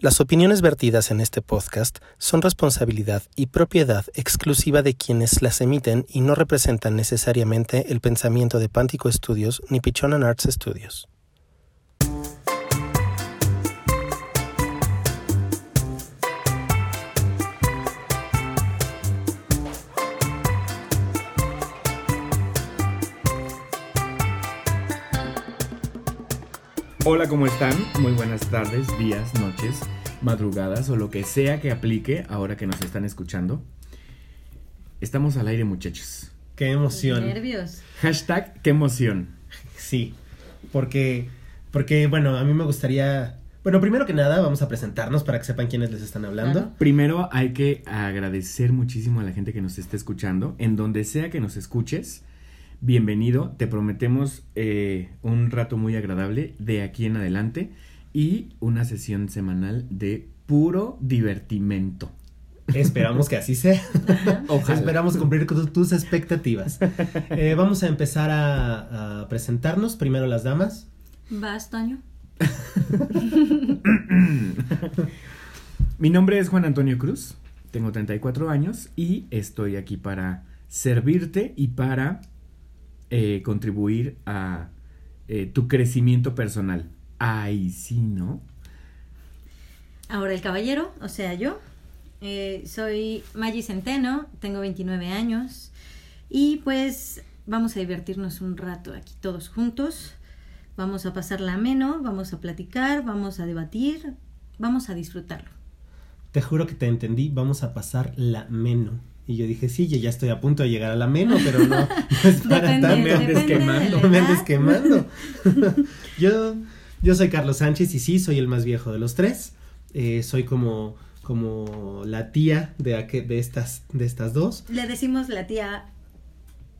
Las opiniones vertidas en este podcast son responsabilidad y propiedad exclusiva de quienes las emiten y no representan necesariamente el pensamiento de Pántico Studios ni Pichonan Arts Studios. Hola, ¿cómo están? Muy buenas tardes, días, noches, madrugadas o lo que sea que aplique ahora que nos están escuchando. Estamos al aire, muchachos. Qué emoción. Nervios. Hashtag qué emoción. Sí, porque, porque, bueno, a mí me gustaría... Bueno, primero que nada, vamos a presentarnos para que sepan quiénes les están hablando. Claro. Primero hay que agradecer muchísimo a la gente que nos está escuchando. En donde sea que nos escuches, bienvenido. Te prometemos eh, un rato muy agradable de aquí en adelante y una sesión semanal de puro divertimento. Esperamos que así sea. Ojalá. Esperamos cumplir con tus expectativas. Eh, vamos a empezar a, a presentarnos. Primero las damas. ¿Vas, Toño? Mi nombre es Juan Antonio Cruz, tengo 34 años y estoy aquí para servirte y para eh, contribuir a eh, tu crecimiento personal. Ay, sí, ¿no? Ahora el caballero, o sea, yo. Eh, soy Maggie Centeno, tengo 29 años y pues vamos a divertirnos un rato aquí todos juntos. Vamos a pasarla ameno, vamos a platicar, vamos a debatir, vamos a disfrutarlo. Te juro que te entendí. Vamos a pasar la meno. Y yo dije, sí, yo ya estoy a punto de llegar a la meno, pero no, no es para Depende, tanto. Me andes quemando, me andes quemando. yo, yo soy Carlos Sánchez y sí, soy el más viejo de los tres. Eh, soy como, como la tía de, aqu- de, estas, de estas dos. Le decimos la tía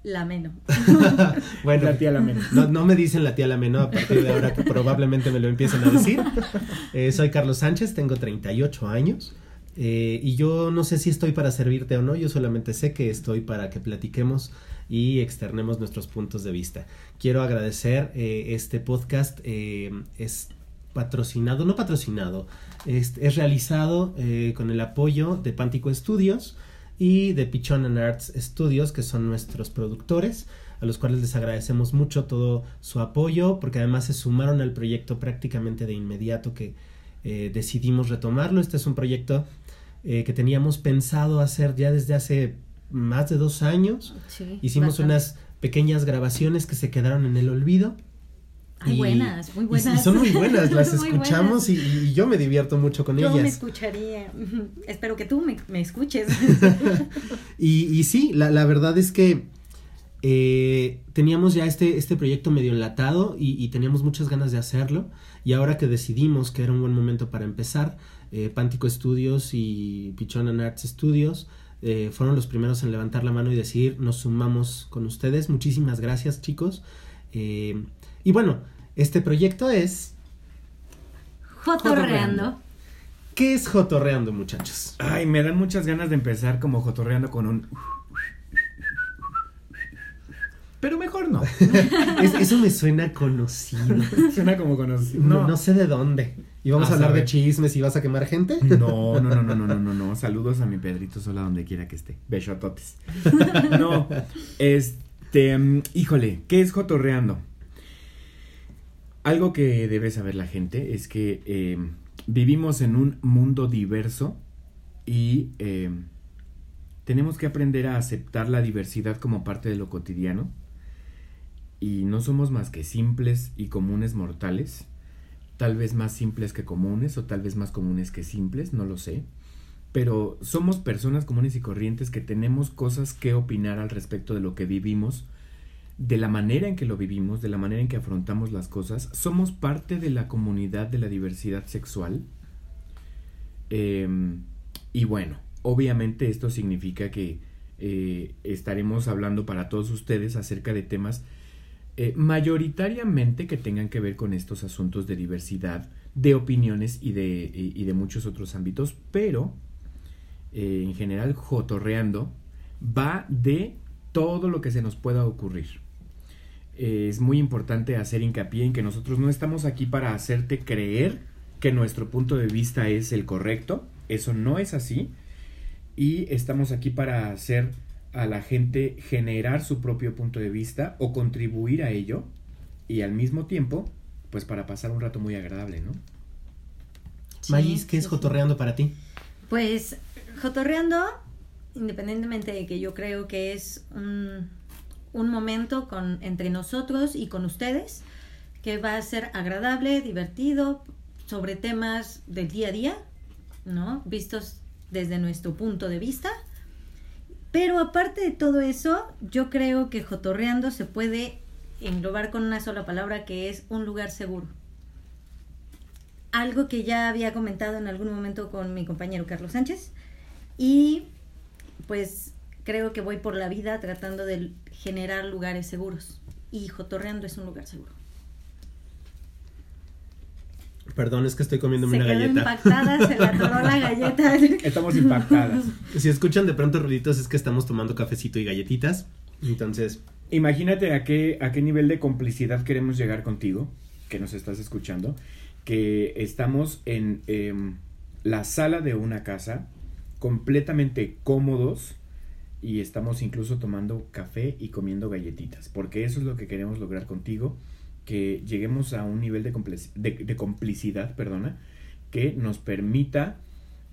Lameno. Bueno, La tía Lameno. No, no me dicen la tía Lameno a partir de ahora que probablemente me lo empiecen a decir. Eh, soy Carlos Sánchez, tengo 38 años. Eh, y yo no sé si estoy para servirte o no, yo solamente sé que estoy para que platiquemos y externemos nuestros puntos de vista. Quiero agradecer eh, este podcast, eh, es patrocinado, no patrocinado, es, realizado eh, con el apoyo de Pántico Studios y de Pichon and Arts Studios, que son nuestros productores, a los cuales les agradecemos mucho todo su apoyo, porque además se sumaron al proyecto prácticamente de inmediato que decidimos retomarlo. Este es un proyecto eh, que teníamos pensado hacer ya desde hace más de dos años. Sí, Hicimos bastante. unas pequeñas grabaciones que se quedaron en el olvido. Ay, Y- buenas, muy buenas. Y, son muy buenas, las Muy escuchamos buenas. y, y yo me divierto mucho con Yo ellas. me escucharía. Espero que tú me, me escuches. Y, y sí, la, la verdad es que eh, teníamos ya este, este proyecto medio enlatado y, y teníamos muchas ganas de hacerlo. Y ahora que decidimos que era un buen momento para empezar, eh, Pántico Studios y Pichon and Arts Studios eh, fueron los primeros en levantar la mano y decir nos sumamos con ustedes. Muchísimas gracias chicos. Eh, y bueno, este proyecto es... Jotorreando. ¿Qué es Jotorreando muchachos? Ay, me dan muchas ganas de empezar como jotorreando con un... Pero mejor no. Es- eso me suena conocido. Suena como conocido. No, no sé de dónde. ¿Y vamos A a hablar de chismes y vas a quemar gente? No, no, no, no, no, no, no, no. Saludos a mi Pedrito Sola donde quiera que esté. Besototes. No, este, híjole, ¿qué es jotorreando? Algo que debe saber la gente es que eh, vivimos en un mundo diverso y eh, tenemos que aprender a aceptar la diversidad como parte de lo cotidiano. Y no somos más que simples y comunes mortales tal vez más simples que comunes o tal vez más comunes que simples, no lo sé. Pero somos personas comunes y corrientes que tenemos cosas que opinar al respecto de lo que vivimos, de la manera en que lo vivimos, de la manera en que afrontamos las cosas. Somos parte de la comunidad de la diversidad sexual. Em, y bueno, obviamente esto significa que eh, estaremos hablando para todos ustedes acerca de temas eh, mayoritariamente que tengan que ver con estos asuntos de diversidad, de opiniones y de, muchos otros ámbitos, pero eh, en general jotorreando va de todo lo que se nos pueda ocurrir. Eh, es muy importante hacer hincapié en que nosotros no estamos aquí para hacerte creer que nuestro punto de vista es el correcto. Eso no es así. Y estamos aquí para hacer a la gente generar su propio punto de vista o contribuir a ello. Y al mismo tiempo, pues para pasar un rato muy agradable, ¿no? Sí, Magis, ¿qué sí, es sí. jotorreando para ti? Pues jotorreando, independientemente de que yo creo que es un, un momento con, entre nosotros y con ustedes, que va a ser agradable, divertido, sobre temas del día a día, ¿no? Vistos desde nuestro punto de vista. Pero aparte de todo eso, yo creo que jotorreando se puede englobar con una sola palabra que es un lugar seguro. Algo que ya había comentado en algún momento con mi compañero Carlos Sánchez y pues creo que voy por la vida tratando de generar lugares seguros y jotorreando es un lugar seguro. Perdón, es que estoy comiéndome Se una quedó galleta. impactada, se le atoró la galleta. Estamos impactadas. Si escuchan de pronto ruiditos es que estamos tomando cafecito y galletitas. Entonces, Imagínate a qué, a qué nivel de complicidad queremos llegar contigo, que nos estás escuchando, que estamos en em, la sala de una casa, completamente cómodos, y estamos incluso tomando café y comiendo galletitas, porque eso es lo que queremos lograr contigo, que lleguemos a un nivel de, complic- de, de complicidad, perdona, que nos permita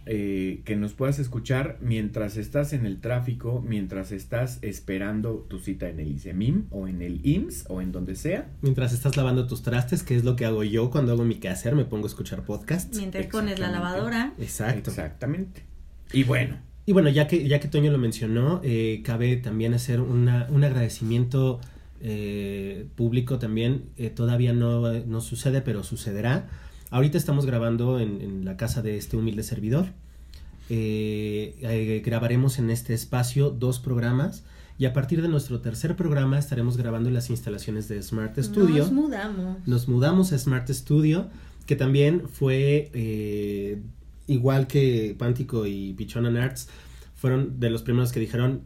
eh, que nos puedas escuchar mientras estás en el tráfico, mientras estás esperando tu cita en el ICEMIM o en el IMSS o en donde sea. mientras estás lavando tus trastes, que es lo que hago yo cuando hago mi quehacer, me pongo a escuchar podcasts. Mientras pones la lavadora. Exacto. Exactamente. Y bueno, Y bueno, ya que, ya que Toño lo mencionó, eh, cabe también hacer una, un agradecimiento eh, público también. Eh, todavía no, no sucede, pero sucederá. Ahorita estamos grabando en, en la casa de este humilde servidor. Eh, grabaremos en este espacio dos programas y a partir de nuestro tercer programa estaremos grabando en las instalaciones de Smart Studio Nos mudamos. nos mudamos a Smart Studio, que también fue igual que Pántico y Pichona Nerds, fueron de los primeros que dijeron,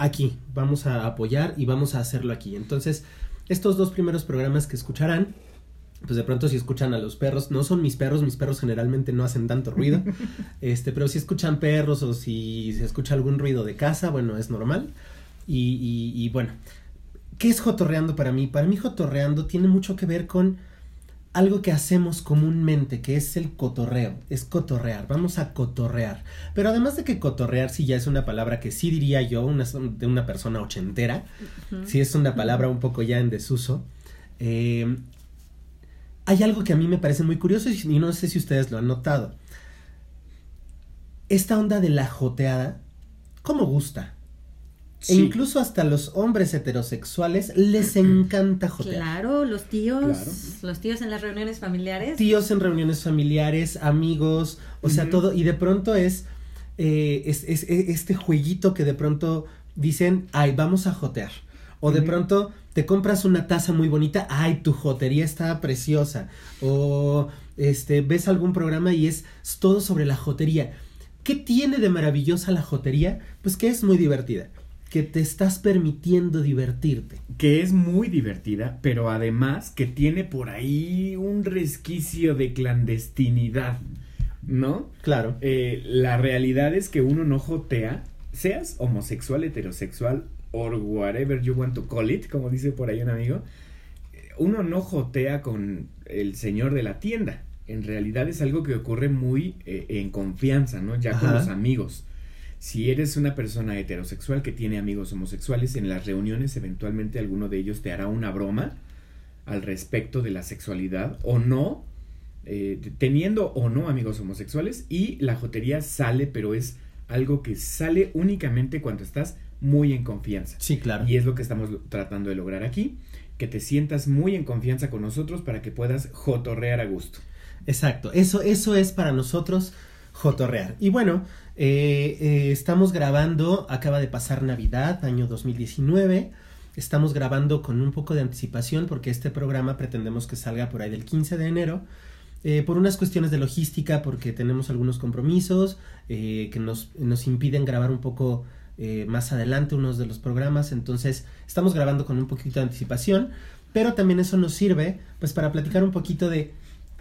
aquí, vamos a apoyar y vamos a hacerlo aquí. Entonces, estos dos primeros programas que escucharán, pues de pronto si escuchan a los perros, no son mis perros, mis perros generalmente no hacen tanto ruido, este, pero si escuchan perros o si se escucha algún ruido de casa, bueno, es normal. Y, y- y bueno, ¿qué es jotorreando para mí? Para mí jotorreando tiene mucho que ver con algo que hacemos comúnmente, que es el cotorreo, es cotorrear, vamos a cotorrear. Pero además de que cotorrear sí ya es una palabra que sí diría yo una, de una persona ochentera, Ujú. sí es una palabra un poco ya en desuso, eh, hay algo que a mí me parece muy curioso y no sé si ustedes lo han notado. Esta onda de la joteada, ¿cómo gusta? E incluso hasta los hombres heterosexuales les encanta jotear. Claro, los tíos, Claro. los tíos en las reuniones familiares. Tíos en reuniones familiares, amigos, o sea, todo. Y de pronto es, eh, es, es- es este jueguito que de pronto dicen, ay, vamos a jotear. O de pronto te compras una taza muy bonita, ay, tu jotería está preciosa. O este, ves algún programa y es todo sobre la jotería. ¿Qué tiene de maravillosa la jotería? Pues que es muy divertida. Que te estás permitiendo divertirte. que es muy divertida, pero además que tiene por ahí un resquicio de clandestinidad, ¿no? Claro. Eh, la realidad es que uno no jotea, seas homosexual, heterosexual, or whatever you want to call it, como dice por ahí un amigo, eh, uno no jotea con el señor de la tienda. En realidad es algo que ocurre muy eh, en confianza, ¿no? Ya con los amigos. Si eres una persona heterosexual que tiene amigos homosexuales, en las reuniones eventualmente alguno de ellos te hará una broma al respecto de la sexualidad o no, eh, teniendo o no amigos homosexuales y la jotería sale, pero es algo que sale únicamente cuando estás muy en confianza. Sí, claro. Y es lo que estamos tratando de lograr aquí, que te sientas muy en confianza con nosotros para que puedas jotorrear a gusto. Exacto, eso, eso es para nosotros jotorrear. Y bueno, eh, eh, estamos grabando, acaba de pasar Navidad, año 2019. Estamos grabando con un poco de anticipación porque este programa pretendemos que salga por ahí del 15 de enero. eh, por unas cuestiones de logística, porque tenemos algunos compromisos eh, que nos, nos impiden grabar un poco más adelante unos de los programas. Entonces, estamos grabando con un poquito de anticipación, pero también eso nos sirve pues para platicar un poquito de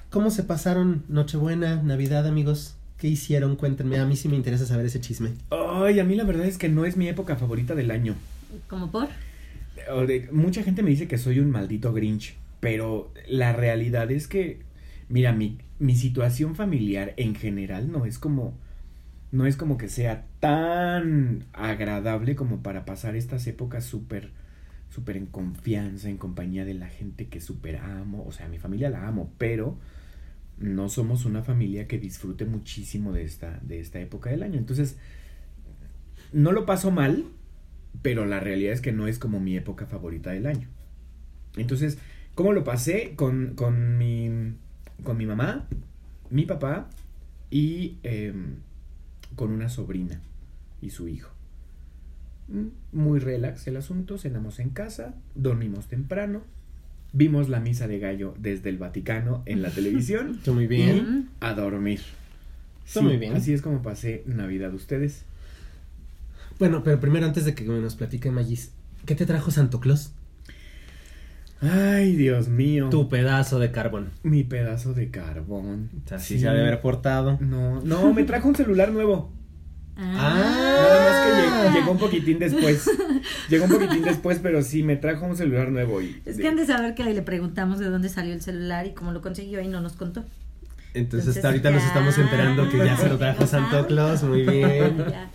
¿Cómo se pasaron Nochebuena, Navidad, amigos? ¿Qué hicieron? Cuéntenme. A mí sí me interesa saber ese chisme. Ay, a mí la verdad es que no es mi época favorita del año. ¿Como por? O de- mucha gente me dice que soy un maldito Grinch, pero la realidad es que, mira, mi, mi situación familiar en general no es como, no es como que sea tan agradable como para pasar estas épocas súper, súper en confianza, en compañía de la gente que súper amo, o sea, mi familia la amo, pero no somos una familia que disfrute muchísimo de esta, de esta época del año. Entonces, no lo paso mal, pero la realidad es que no es como mi época favorita del año. Entonces, ¿cómo lo pasé? Con, con, mi, con mi mamá, mi papá y em, con una sobrina y su hijo. Mm, Muy relax el asunto, cenamos en casa, dormimos temprano, vimos la misa de gallo desde el Vaticano en la televisión Está muy bien. Mm. a dormir. Está muy bien. Así es como pasé Navidad ustedes. Bueno, pero primero antes de que nos platique Magis, ¿qué te trajo Santo Claus? Ay, Dios mío. Tu pedazo de carbón. Mi pedazo de carbón. Así Sí. se ha de haber portado. No, no, me trajo un celular nuevo. Ah. Nada más que lleg- llegó un poquitín después. Llegó un poquitín después, pero sí, me trajo un celular nuevo. Y Es que han de saber que le preguntamos de dónde salió el celular y cómo lo consiguió y no nos contó. Entonces, Entonces, hasta ahorita nos estamos enterando que ya se lo trajo Santo Claus. Muy bien. Ya.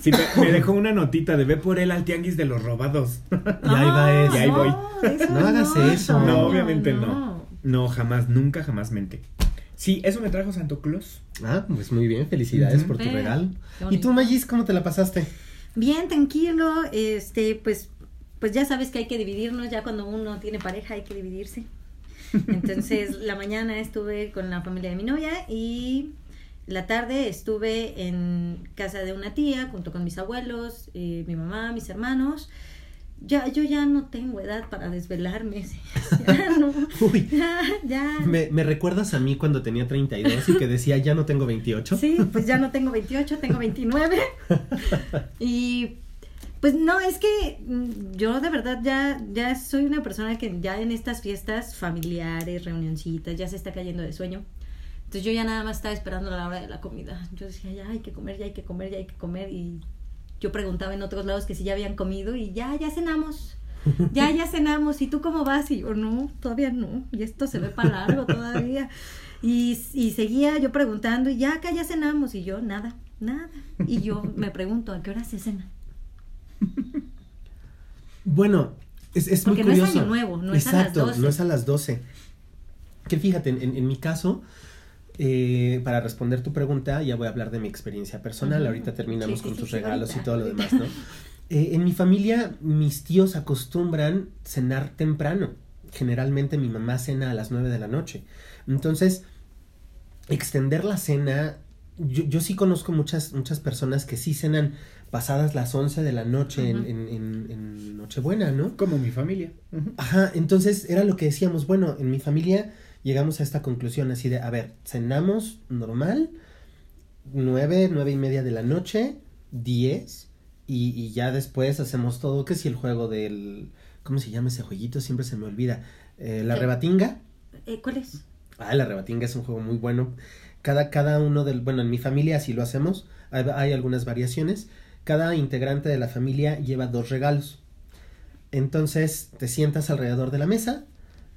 Sí, me, me dejó una notita de ve por él al tianguis de los robados. Y ahí va eso. Y ahí voy. eso No hagas eso. No, obviamente no. No, jamás, nunca, jamás mente. Sí, eso me trajo Santo Claus. Ah, pues muy bien. Felicidades por tu regalo. ¿Y tú. Magis, cómo te la pasaste? Bien, tranquilo, este, pues, pues ya sabes que hay que dividirnos, ya cuando uno tiene pareja hay que dividirse. Entonces, la mañana estuve con la familia de mi novia y la tarde estuve en casa de una tía junto con mis abuelos, eh, mi mamá, mis hermanos. Ya, yo ya no tengo edad para desvelarme. Ya no. Uy. Ya, ya. Me, me recuerdas a mí cuando tenía 32 y que decía ya no tengo 28. Sí, pues ya no tengo 28, tengo 29. Y pues no, es que mm, yo de verdad ya, ya soy una persona que ya en estas fiestas familiares, reunioncitas, ya se está cayendo de sueño. Entonces yo ya nada más estaba esperando la hora de la comida. Yo decía, ya hay que comer, ya hay que comer, ya hay que comer. Y yo preguntaba en otros lados que si ya habían comido y ya, ya cenamos. Ya, ya cenamos. ¿Y tú cómo vas? Y yo, no, todavía no. Y esto se ve para largo todavía. Y, y seguía yo preguntando, y ya acá ya cenamos. Y yo, nada, nada. Y yo me pregunto, ¿a qué hora se cena? Bueno, es, es muy Porque no es curioso. Año Nuevo, no es a las Exacto, 12. no es a las 12. Que fíjate, en- en mi caso, eh, para responder tu pregunta, ya voy a hablar de mi experiencia personal. Ahorita terminamos Sí, con sí, tus sí, regalos y ahorita, todo lo demás, ¿no? Eh, en mi familia, mis tíos acostumbran cenar temprano. Generalmente mi mamá cena a las 9 de la noche. Entonces, extender la cena, yo, yo sí conozco muchas, muchas personas que sí cenan pasadas las 11 de la noche en, Ujú. en, en- en Nochebuena, ¿no? Como mi familia. Ajá, entonces era lo que decíamos, bueno, en mi familia llegamos a esta conclusión así de, a ver, cenamos normal, nueve, nueve y media de la noche, diez, y, y ya después hacemos todo, que si el juego del, ¿cómo se llama ese jueguito? Siempre se me olvida, Eh, la ¿Qué? rebatinga. Eh, ¿Cuál es? Ah, la rebatinga es un juego muy bueno. Cada, cada uno del, bueno, en mi familia así lo hacemos, hay, hay algunas variaciones. Cada integrante de la familia lleva dos regalos. Entonces te sientas alrededor de la mesa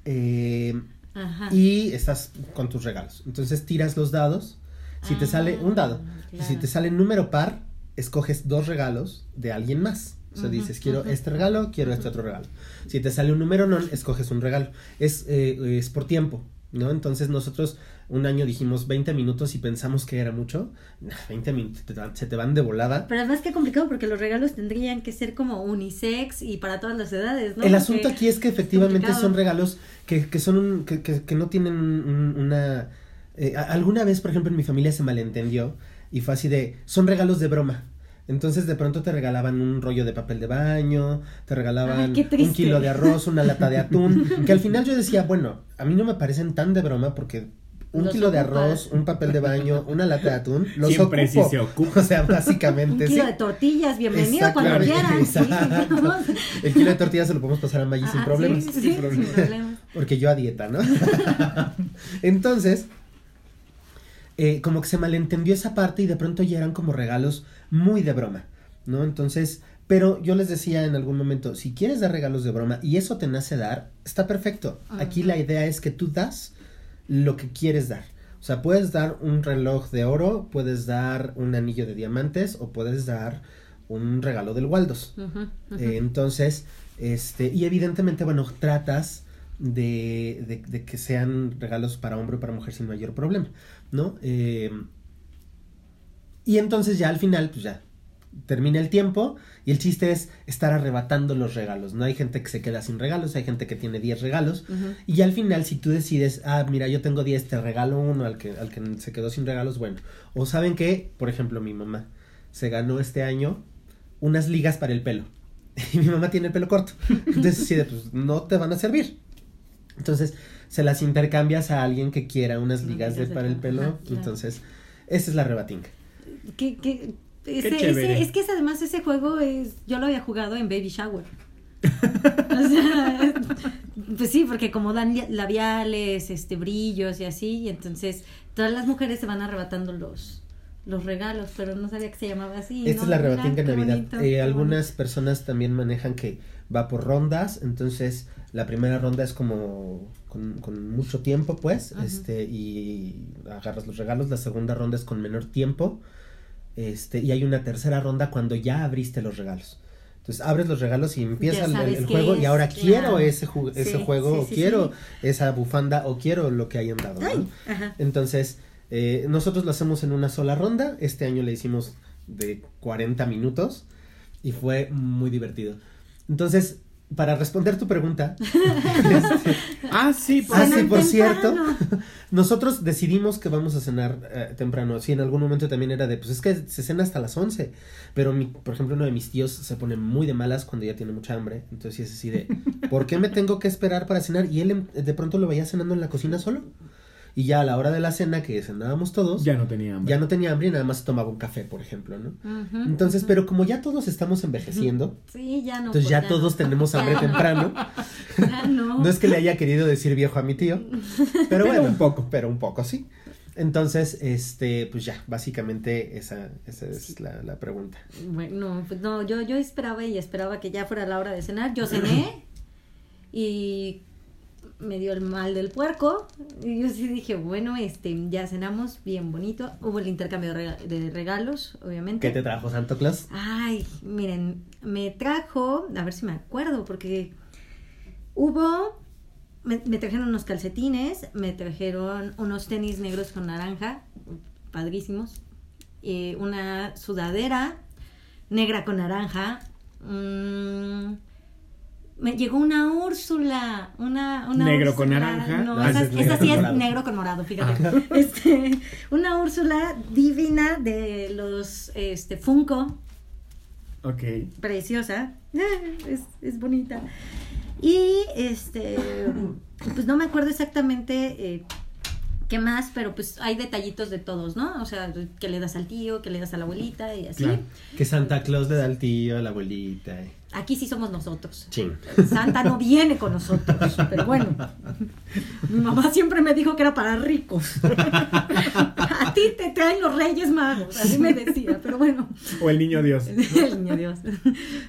eh, Ajá. y estás con tus regalos. Entonces tiras los dados. Si te sale un dado, Ah, claro. si te sale número par, escoges dos regalos de alguien más. O sea, dices, quiero este regalo, quiero este otro regalo. Si te sale un número non, escoges un regalo. Es, eh, es por tiempo, ¿no? Entonces nosotros un año dijimos 20 minutos y pensamos que era mucho. Nah, 20 minutos te se te van de volada. Pero además que complicado porque los regalos tendrían que ser como unisex y para todas las edades, ¿no? El Porque- asunto aquí es que efectivamente son regalos que, que son un, que, que- que no tienen un- un- una eh, alguna vez por ejemplo en mi familia se malentendió y fue así de son regalos de broma entonces de pronto te regalaban un rollo de papel de baño, te regalaban Ay, un kilo de arroz, una lata de atún, que al final yo decía, bueno, a mí no me parecen tan de broma porque un Los kilo de arroz, un papel de baño, una lata de atún, los Siempre sí ocupo. se ocupa. O sea, Un básicamente kilo sí. de tortillas, bienvenido cuando quieran. sí. El kilo de tortillas se lo podemos pasar a Maggie sin Ah, problemas. sí, sí, Sin sin problemas. problemas. Porque yo a dieta, ¿no? Entonces, eh, como que se malentendió esa parte y de pronto ya eran como regalos muy de broma, ¿no? Entonces, pero yo les decía en algún momento, si quieres dar regalos de broma y eso te nace dar, está perfecto. Aquí la idea es que tú das lo que quieres dar. O sea, puedes dar un reloj de oro, puedes dar un anillo de diamantes o puedes dar un regalo del Waldos. Eh, entonces, este, y evidentemente, bueno, tratas de, de, de, que sean regalos para hombre o para mujer sin mayor problema, ¿no? Eh, y entonces ya al final, pues ya termina el tiempo y el chiste es estar arrebatando los regalos, ¿no? Hay gente que se queda sin regalos, hay gente que tiene 10 regalos y al final si tú decides, ah, mira, yo tengo 10, te regalo uno al que, al que se quedó sin regalos, bueno, o saben que, por ejemplo, mi mamá se ganó este año unas ligas para el pelo y mi mamá tiene el pelo corto, entonces decide, pues no te van a servir. Entonces se las intercambias a alguien que quiera unas ligas de, para el pelo, entonces esa es la rebatinga. ¿Qué, qué, ese, ese, es que es, además ese juego es, yo lo había jugado en Baby Shower. o sea, pues sí, porque como dan labiales, este, brillos y así, y entonces todas las mujeres se van arrebatando los, los regalos, pero no sabía que se llamaba así. Esta es la rebatinga en Navidad. eh, algunas personas también manejan que va por rondas, entonces la primera ronda es como con, con mucho tiempo, pues, Ajá. este, y agarras los regalos, la segunda ronda es con menor tiempo este, y hay una tercera ronda cuando ya abriste los regalos. Entonces abres los regalos y empieza el, el juego y ahora claro. quiero ese, ju ese sí, juego, sí, o sí, quiero esa bufanda, o quiero lo que hayan dado. ¿no? Entonces, eh, nosotros lo hacemos en una sola ronda. Este año le hicimos de 40 minutos y fue muy divertido. Entonces, para responder tu pregunta. este, ah, sí, por, ah, sí, por cierto. nosotros decidimos que vamos a cenar eh, temprano. Sí, en algún momento también era de, pues es que se cena hasta las 11. Pero, mi, por ejemplo, uno de mis tíos se pone muy de malas cuando ya tiene mucha hambre. Entonces, sí es así de, ¿por qué me tengo que esperar para cenar? Y él de pronto lo veía cenando en la cocina solo. Y ya a la hora de la cena, que cenábamos todos, ya no tenía hambre. Ya no tenía hambre y nada más tomaba un café, por ejemplo, ¿no? Uh -huh, entonces, uh -huh. pero como ya todos estamos envejeciendo, sí, ya no, entonces ya, ya todos no. tenemos hambre temprano. ya no. no es que le haya querido decir viejo a mi tío, pero bueno, un poco, pero un poco, sí. Entonces, este, pues ya, básicamente esa, esa es sí. la, la, pregunta. Bueno, pues no, yo, yo esperaba y esperaba que ya fuera la hora de cenar. Yo cené y me dio el mal del puerco y yo sí dije, bueno, este, ya cenamos bien bonito. Hubo el intercambio de regalos, obviamente. ¿Qué te trajo Santo Claus? Ay, miren, me trajo, a ver si me acuerdo, porque hubo, me, me trajeron unos calcetines, me trajeron unos tenis negros con naranja, padrísimos, eh, una sudadera negra con naranja, mmm, me llegó una Úrsula, una, una negro Úrsula, con naranja. No, esa, es, esa sí es morado. negro con morado, fíjate. Ah. Este, una Úrsula divina de los este Funko. Ok. Preciosa. Es, es bonita. Y este pues no me acuerdo exactamente eh, qué más, pero pues hay detallitos de todos, ¿no? O sea, que le das al tío, que le das a la abuelita y así. Claro. Que Santa Claus le da al tío, a la abuelita. Aquí sí somos nosotros. Sí. Santa no viene con nosotros, pero bueno. Mi mamá siempre me dijo que era para ricos. A ti te traen los Reyes Magos, así me decía, pero bueno. O el Niño Dios. el Niño Dios.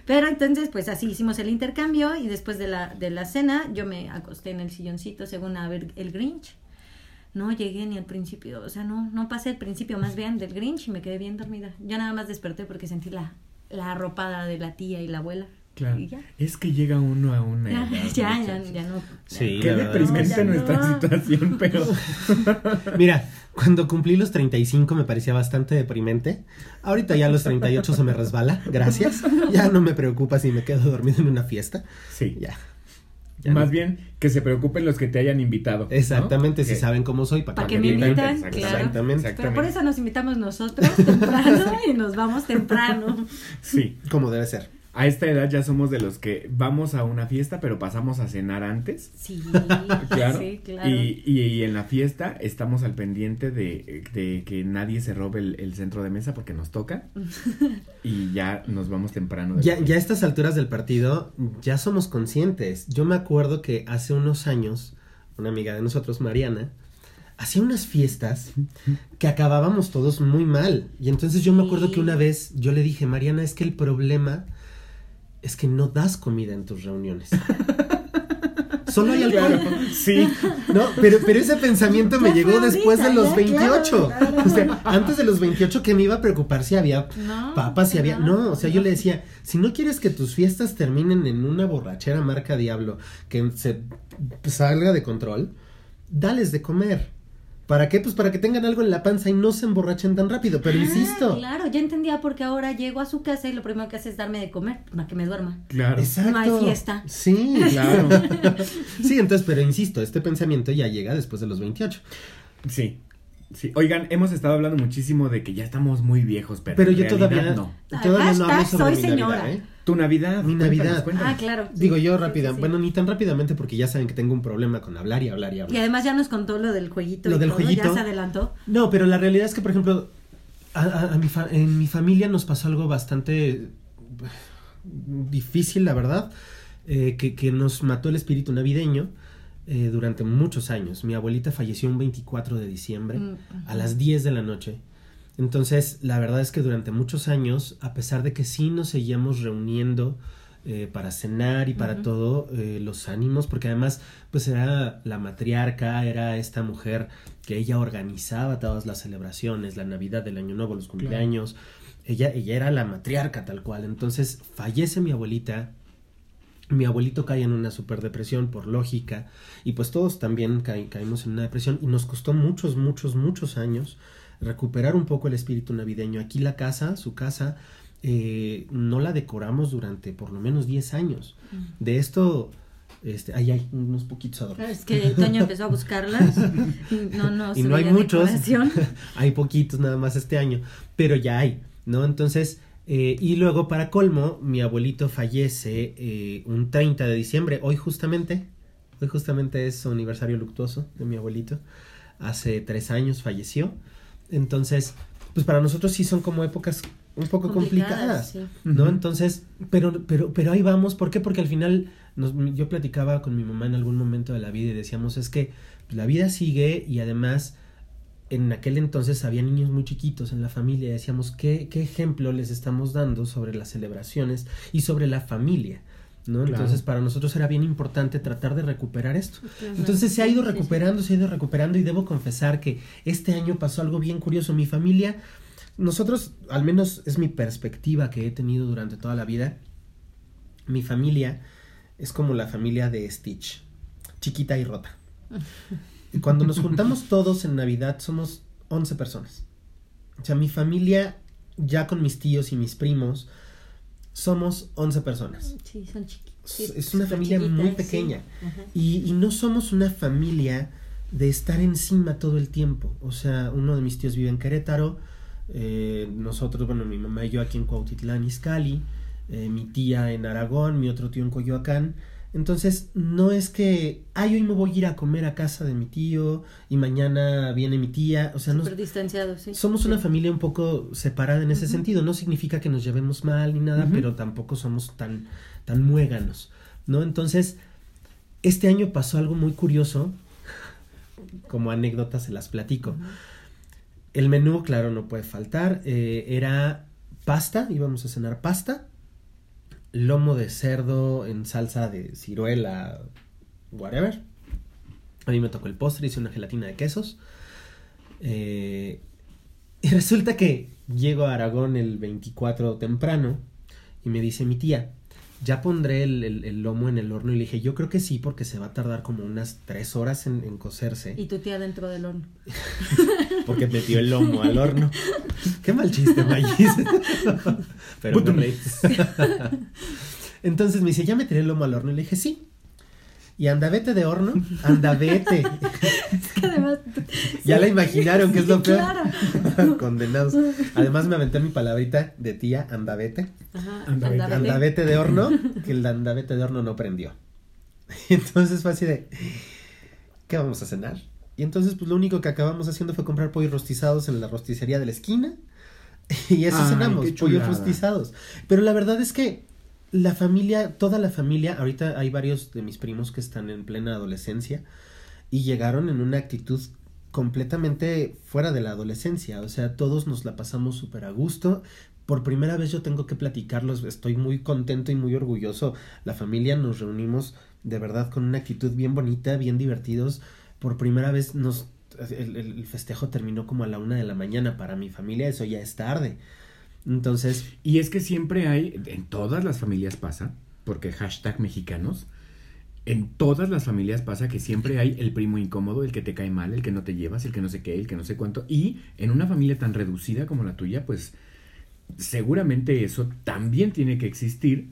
Pero entonces, pues así hicimos el intercambio y después de la, de la cena yo me acosté en el silloncito según a ver el Grinch no llegué ni al principio, o sea, no, no pasé el principio más bien del Grinch y me quedé bien dormida. Yo nada más desperté porque sentí la, la arropada de la tía y la abuela. Claro. Es que llega uno a una edad. Ya, ya, ya, ya, no. Sí, Qué deprimente nuestra no. situación, pero. Mira, cuando cumplí los 35 me parecía bastante deprimente. Ahorita ya a los 38 se me resbala, gracias. Ya no me preocupa si me quedo dormido en una fiesta. Sí. Ya. Ya Más no. bien que se preocupen los que te hayan invitado. Exactamente, ¿no? si que... saben cómo soy, para pa que me invitan. Exactamente. Claro. Exactamente. Pero por eso nos invitamos nosotros temprano y nos vamos temprano. Sí. Como debe ser. A esta edad ya somos de los que vamos a una fiesta, pero pasamos a cenar antes. Sí, Claro. sí, claro. Y, y, y en la fiesta estamos al pendiente de, de que nadie se robe el, el centro de mesa porque nos toca. y ya nos vamos temprano. de Ya, ya a estas alturas del partido, ya somos conscientes. Yo me acuerdo que hace unos años, una amiga de nosotros, Mariana, hacía unas fiestas que acabábamos todos muy mal. Y entonces yo me acuerdo que una vez yo le dije, Mariana, es que el problema es que no das comida en tus reuniones. Solo hay alcohol. Claro, sí. No, pero, pero ese pensamiento me llegó después de los ya, 28. claro, claro. O sea, antes de los 28 que me iba a preocupar si había No, papas, si había... no, No, o sea, yo le decía, si no quieres que tus fiestas terminen en una borrachera marca diablo, que se salga de control, dales de comer. ¿Para qué? Pues para que tengan algo en la panza y no se emborrachen tan rápido. Pero Ah, insisto. Claro, ya entendía porque ahora llego a su casa y lo primero que hace es darme de comer para que me duerma. Claro. Exacto. No hay fiesta. Sí, Claro. sí, entonces, pero insisto, este pensamiento ya llega después de los 28. Sí. Sí. Oigan, hemos estado hablando muchísimo de que ya estamos muy viejos, pero, Pero en yo realidad todavía no. todavía no hablo sobre soy mi señora. Navidad, ¿eh? Tu Navidad. Mi cuéntanos, Navidad. cuéntanos. Ah, claro. Digo yo Sí, sí, rápida, sí. bueno, ni tan rápidamente porque ya saben que tengo un problema con hablar y hablar y Y hablar. además ya nos contó lo del jueguito. Lo y del todo, jueguito. Ya se adelantó. No, pero la realidad es que, por ejemplo, a, a- a mi fa- en mi familia nos pasó algo bastante eh, difícil, la verdad, eh, que, que nos mató el espíritu navideño eh, durante muchos años. Mi abuelita falleció un 24 de diciembre Mm, a las 10 de la noche. Entonces, la verdad es que durante muchos años, a pesar de que sí nos seguíamos reuniendo eh, para cenar y para todo, eh, los ánimos, porque además, pues era la matriarca, era esta mujer que ella organizaba todas las celebraciones, la Navidad, el Año Nuevo, los cumpleaños. Ella, ella era la matriarca tal cual. Entonces, fallece mi abuelita. Mi abuelito cae en una super depresión por lógica y pues todos también ca- caímos en una depresión y nos costó muchos, muchos, muchos años recuperar un poco el espíritu navideño. Aquí la casa, su casa, eh, no la decoramos durante por lo menos 10 años. De esto, este, ahí hay unos poquitos adornos. Es que Toño empezó a buscarlas. No, no, y no hay muchos, hay poquitos nada más este año, pero ya hay, ¿no? Entonces, eh, y luego para colmo, mi abuelito fallece eh, un 30 de diciembre, hoy justamente, hoy justamente es su aniversario luctuoso de mi abuelito, hace tres años falleció, entonces, pues para nosotros sí son como épocas un poco complicadas. sí. ¿no? Entonces, pero, pero, pero ahí vamos, ¿por qué? Porque al final nos, yo platicaba con mi mamá en algún momento de la vida y decíamos, es que la vida sigue y además en aquel entonces había niños muy chiquitos en la familia y decíamos, ¿qué, qué ejemplo les estamos dando sobre las celebraciones y sobre la familia? ¿No? Claro. Entonces para nosotros era bien importante tratar de recuperar esto. Claro. Entonces se ha ido Sí, sí, sí. recuperando, se ha ido recuperando y debo confesar que este año pasó algo bien curioso. Mi familia, nosotros, al menos es mi perspectiva que he tenido durante toda la vida, mi familia es como la familia de Stitch, chiquita y rota. Y cuando nos juntamos todos en Navidad somos 11 personas. O sea, mi familia, ya con mis tíos y mis primos, somos 11 personas. Sí, son chiquitos. sí, es una familia muy chiquitas, sí. pequeña. Y, y no somos una familia de estar encima todo el tiempo. O sea, uno de mis tíos vive en Querétaro, eh, nosotros, bueno, mi mamá y yo aquí en Cuautitlán, Izcalli, eh, mi tía en Aragón, mi otro tío en Coyoacán. Entonces, no es que, ay, hoy me voy a ir a comer a casa de mi tío y mañana viene mi tía. O sea, no, Súper distanciados, sí. somos Sí. una familia un poco separada en ese sentido. No significa que nos llevemos mal ni nada, pero tampoco somos tan, tan muéganos, ¿no? Entonces, este año pasó algo muy curioso. Como anécdota se las platico. El menú, claro, no puede faltar. eh, era pasta, íbamos a cenar pasta, lomo de cerdo en salsa de ciruela, whatever. A mí me tocó el postre, hice una gelatina de quesos. Eh, y resulta que llego a Aragón el 24 temprano y me dice mi tía, ya pondré el, el- el lomo en el horno y le dije, yo creo que sí porque se va a tardar como unas tres horas en, en cocerse. Y tu tía dentro del horno. Porque metió el lomo al horno. Qué mal chiste, Mayis. Pero me reí. Entonces me dice, ¿ya meteré el lomo al horno? Y le dije, sí. Y anda, vete de horno, anda, vete. Es que además Ya la imaginaron, que es lo peor. Claro. Condenados. Además me aventé mi palabrita de tía andavete. Ajá, Andavete. andavete. Andavete de horno, que el andavete de horno no prendió. Entonces fue así de, ¿qué vamos a cenar? Y entonces pues lo único que acabamos haciendo fue comprar pollos rostizados en la rosticería de la esquina. Y eso Ay, cenamos, pollos rostizados. Pero la verdad es que la familia, toda la familia, ahorita hay varios de mis primos que están en plena adolescencia y llegaron en una actitud completamente fuera de la adolescencia. O sea, todos nos la pasamos súper a gusto. Por primera vez yo tengo que platicarlos, estoy muy contento y muy orgulloso. La familia nos reunimos de verdad con una actitud bien bonita, bien divertidos. Por primera vez nos el, el- festejo terminó como a la una de la mañana. Para mi familia eso ya es tarde. Entonces, Y es que siempre hay, en todas las familias pasa, porque hashtag mexicanos, en todas las familias pasa que siempre hay el primo incómodo, el que te cae mal, el que no te llevas, el que no sé qué, el que no sé cuánto. Y en una familia tan reducida como la tuya, pues seguramente eso también tiene que existir,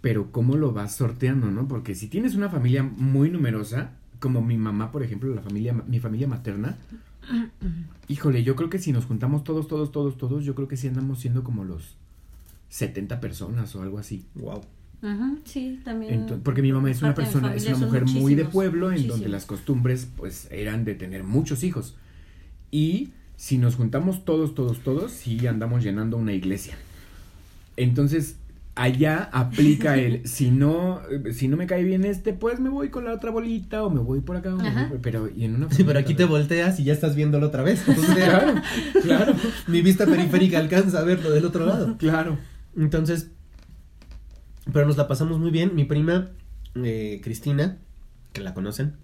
pero ¿cómo lo vas sorteando, no? Porque si tienes una familia muy numerosa, como mi mamá, por ejemplo, la familia, mi familia materna, híjole, yo creo que si nos juntamos todos, todos, todos, todos, yo creo que sí andamos siendo como los 70 personas o algo así. wow. Ajá, sí, también. Ento- porque mi mamá es una persona, es una mujer muy de muchísimos, pueblo, en donde muchísimos. las costumbres pues eran de tener muchos hijos. Y si nos juntamos todos, todos, todos, sí andamos llenando una iglesia. Entonces, allá aplica el, si no, si no me cae bien este, pues me voy con la otra bolita o me voy por acá. o me Ajá. voy pero y en una Sí, pero aquí te volteas y ya estás viéndolo otra vez. Entonces, Claro, claro, mi vista periférica alcanza a verlo del otro lado. claro. Entonces, pero nos la pasamos muy bien. Mi prima, eh, Cristina, que la conocen,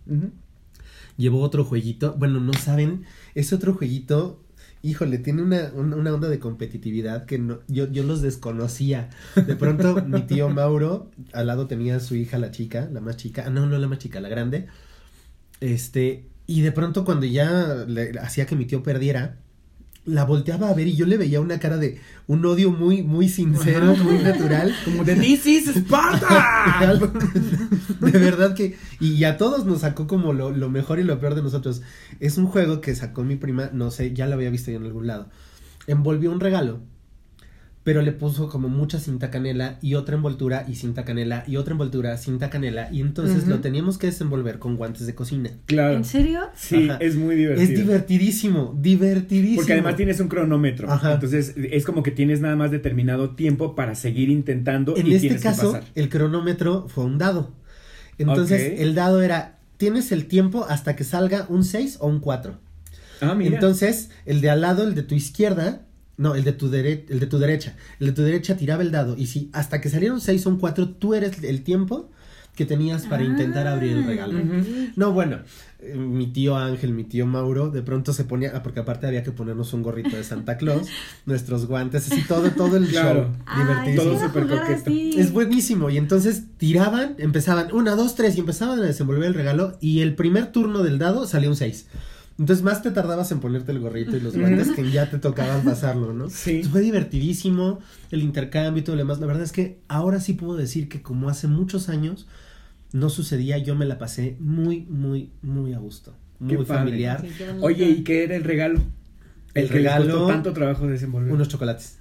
llevó otro jueguito. Bueno, no saben, ese otro jueguito, híjole, tiene una, una, una onda de competitividad que no, yo, yo los desconocía. De pronto, mi tío Mauro, al lado tenía a su hija, la chica, la más chica, ah, no, no la más chica, la grande. Este, y de pronto cuando ya le hacía que mi tío perdiera, la volteaba a ver y yo le veía una cara de un odio muy, muy sincero, Ajá. muy natural. Como de This is Sparta. de verdad que y a todos nos sacó como lo, lo mejor y lo peor de nosotros es un juego que sacó mi prima no sé ya lo había visto yo en algún lado envolvió un regalo pero le puso como mucha cinta canela y otra envoltura y cinta canela y otra envoltura cinta canela y entonces lo teníamos que desenvolver con guantes de cocina Claro. ¿En serio? Sí, Ajá. es muy divertido. es divertidísimo divertidísimo Porque además tienes un cronómetro. Ajá. Entonces es como que tienes nada más determinado tiempo para seguir intentando En y este tienes caso, que pasar. el cronómetro fue un dado. Entonces, el dado era, tienes el tiempo hasta que salga un 6 o un 4. Ah, mira. Entonces, el de al lado, el de tu izquierda, no, el de tu dere- el de tu derecha. El de tu derecha tiraba el dado y si hasta que saliera un 6 o un 4, tú eres el tiempo que tenías para intentar abrir el regalo. No, bueno, eh, mi tío Ángel, mi tío Mauro, de pronto se ponía, ah, porque aparte había que ponernos un gorrito de Santa Claus, nuestros guantes, así todo, todo el Claro. show. Todo quiero súper coqueto. Es buenísimo. Y entonces tiraban, empezaban una, dos, tres y empezaban a desenvolver el regalo. Y el primer turno del dado salía un 6. Entonces más te tardabas en ponerte el gorrito y los guantes que ya te tocaban pasarlo, ¿no? Sí. Entonces fue divertidísimo el intercambio y todo lo demás. La verdad es que ahora sí puedo decir que como hace muchos años no sucedía, yo me la pasé muy, muy, muy a gusto. Muy familiar. Sí. Oye, ¿y qué era el regalo? El, El que les regalo- costó tanto trabajo desenvolver. Unos chocolates.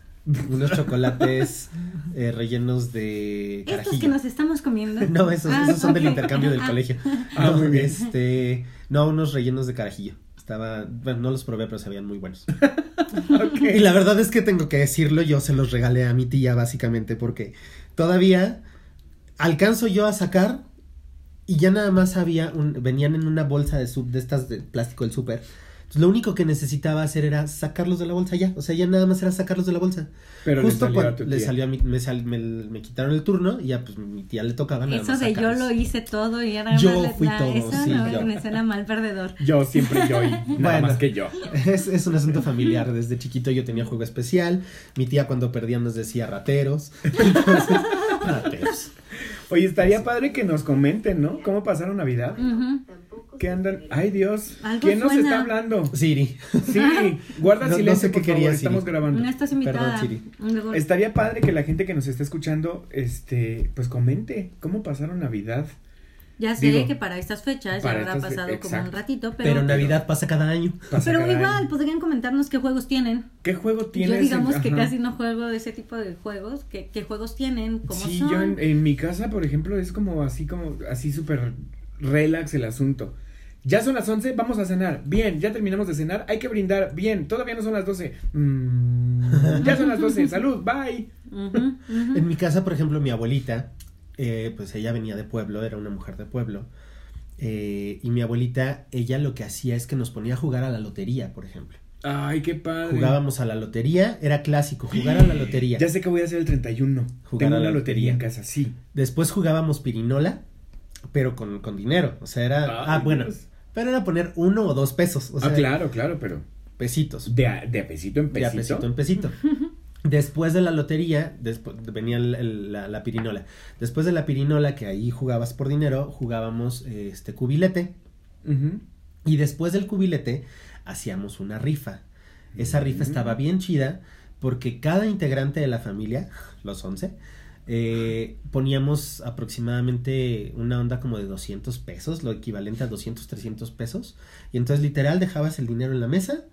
Unos chocolates eh, rellenos de Estos carajillo. que nos estamos comiendo. No, esos, Ah, esos son del ok. intercambio del Ah. colegio. Ah, no, muy bien. Este, no, unos rellenos de carajillo. Estaba, bueno, no los probé, pero se veían muy buenos. Y la verdad es que tengo que decirlo, yo se los regalé a mi tía básicamente porque todavía alcanzo yo a sacar y ya nada más había un, venían en una bolsa de sub, de estas de plástico del súper. Entonces, lo único que necesitaba hacer era sacarlos de la bolsa ya, o sea, ya nada más era sacarlos de la bolsa. Pero le Justo salió a le tía. salió a mi, me, sal- me, me quitaron el turno y ya pues mi tía le tocaba nada Eso más de yo lo hice todo y ahora Yo más fui nah, todo, Eso sí, no, yo. me suena mal perdedor. Yo siempre yo y nada Bueno. más que yo. Es, es un asunto familiar. Desde chiquito yo tenía juego especial. Mi tía cuando perdía nos decía rateros. Entonces, rateros. Oye, estaría padre que nos comenten, ¿no? ¿Cómo pasaron Navidad? Ujú. ¿Qué andan? Ay, Dios. Algo ¿Quién nos suena. está hablando? Siri. Sí, guarda No- no silencio, sé qué favor, quería, estamos Siri. grabando. No estás invitada. Siri. Luego- Estaría padre que la gente que nos está escuchando, este, pues comente cómo pasaron Navidad. Ya sé Digo, que para estas fechas para ya habrá fe- pasado como un ratito, pero, Pero, Navidad pasa cada año. Pasa pero cada igual, año. podrían comentarnos qué juegos tienen. ¿Qué juego tienes? Yo digamos que Ajá. casi no juego de ese tipo de juegos. ¿Qué, qué juegos tienen? ¿Cómo Sí, son? yo en, en mi casa, por ejemplo, es como así, como así súper relax el asunto. Ya son las 11, vamos a cenar. Bien, ya terminamos de cenar, hay que brindar. Bien, todavía no son las 12. Mm, ya son las 12, salud, bye. En mi casa, por ejemplo, mi abuelita, eh, pues ella venía de pueblo, era una mujer de pueblo. eh, y mi abuelita, ella lo que hacía es que nos ponía a jugar a la lotería, por ejemplo. Ay, qué padre. Jugábamos a la lotería, era clásico, jugar a la lotería. Ya sé que voy a hacer el 31. Jugar Tengo a la lotería. en casa, sí. Después jugábamos pirinola, pero con, con dinero. O sea, era. Ay, ah, bueno. Dios. Pero era poner uno o dos pesos. O sea, ah, claro, claro, pero pesitos. de a, de a pesito en De a pesito. pesito en pesito. Después de la lotería, después venía el- el- la, la pirinola. Después de la pirinola, que ahí jugabas por dinero, jugábamos este cubilete. Y después del cubilete, hacíamos una rifa. Esa rifa Mm. estaba bien chida porque cada integrante de la familia, los 11, eh, poníamos aproximadamente una onda como de 200 pesos, lo equivalente a 200, 300 pesos. Y entonces literal dejabas el dinero en la mesa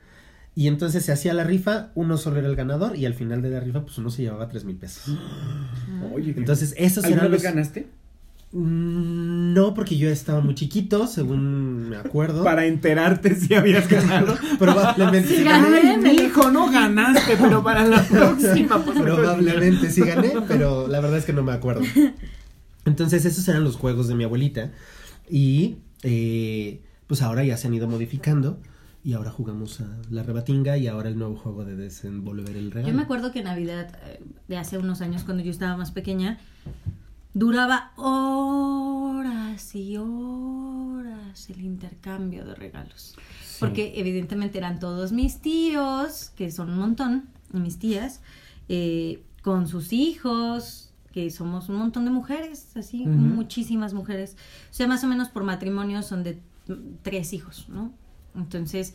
y entonces se hacía la rifa, uno solo era el ganador y al final de la rifa pues uno se llevaba 3 mil pesos. Oye, Entonces esos ¿alguna eran vez los... ganaste? Mm, No, porque yo estaba muy chiquito, según me acuerdo. Para enterarte si habías ganado. Probablemente sí gané. me dijo. hijo, no ganaste, pero para la próxima. pues, Probablemente sí gané, pero la verdad es que no me acuerdo. Entonces, esos eran los juegos de mi abuelita. Y eh, pues ahora ya se han ido modificando. Y ahora jugamos a la rebatinga y ahora el nuevo juego de desenvolver el regalo. Yo me acuerdo que Navidad eh, de hace unos años, cuando yo estaba más pequeña, duraba horas y horas el intercambio de regalos. Porque evidentemente eran todos mis tíos, que son un montón, y mis tías, eh, con sus hijos, que somos un montón de mujeres, así, muchísimas mujeres. O sea, más o menos por matrimonio son de tres hijos, ¿no? Entonces,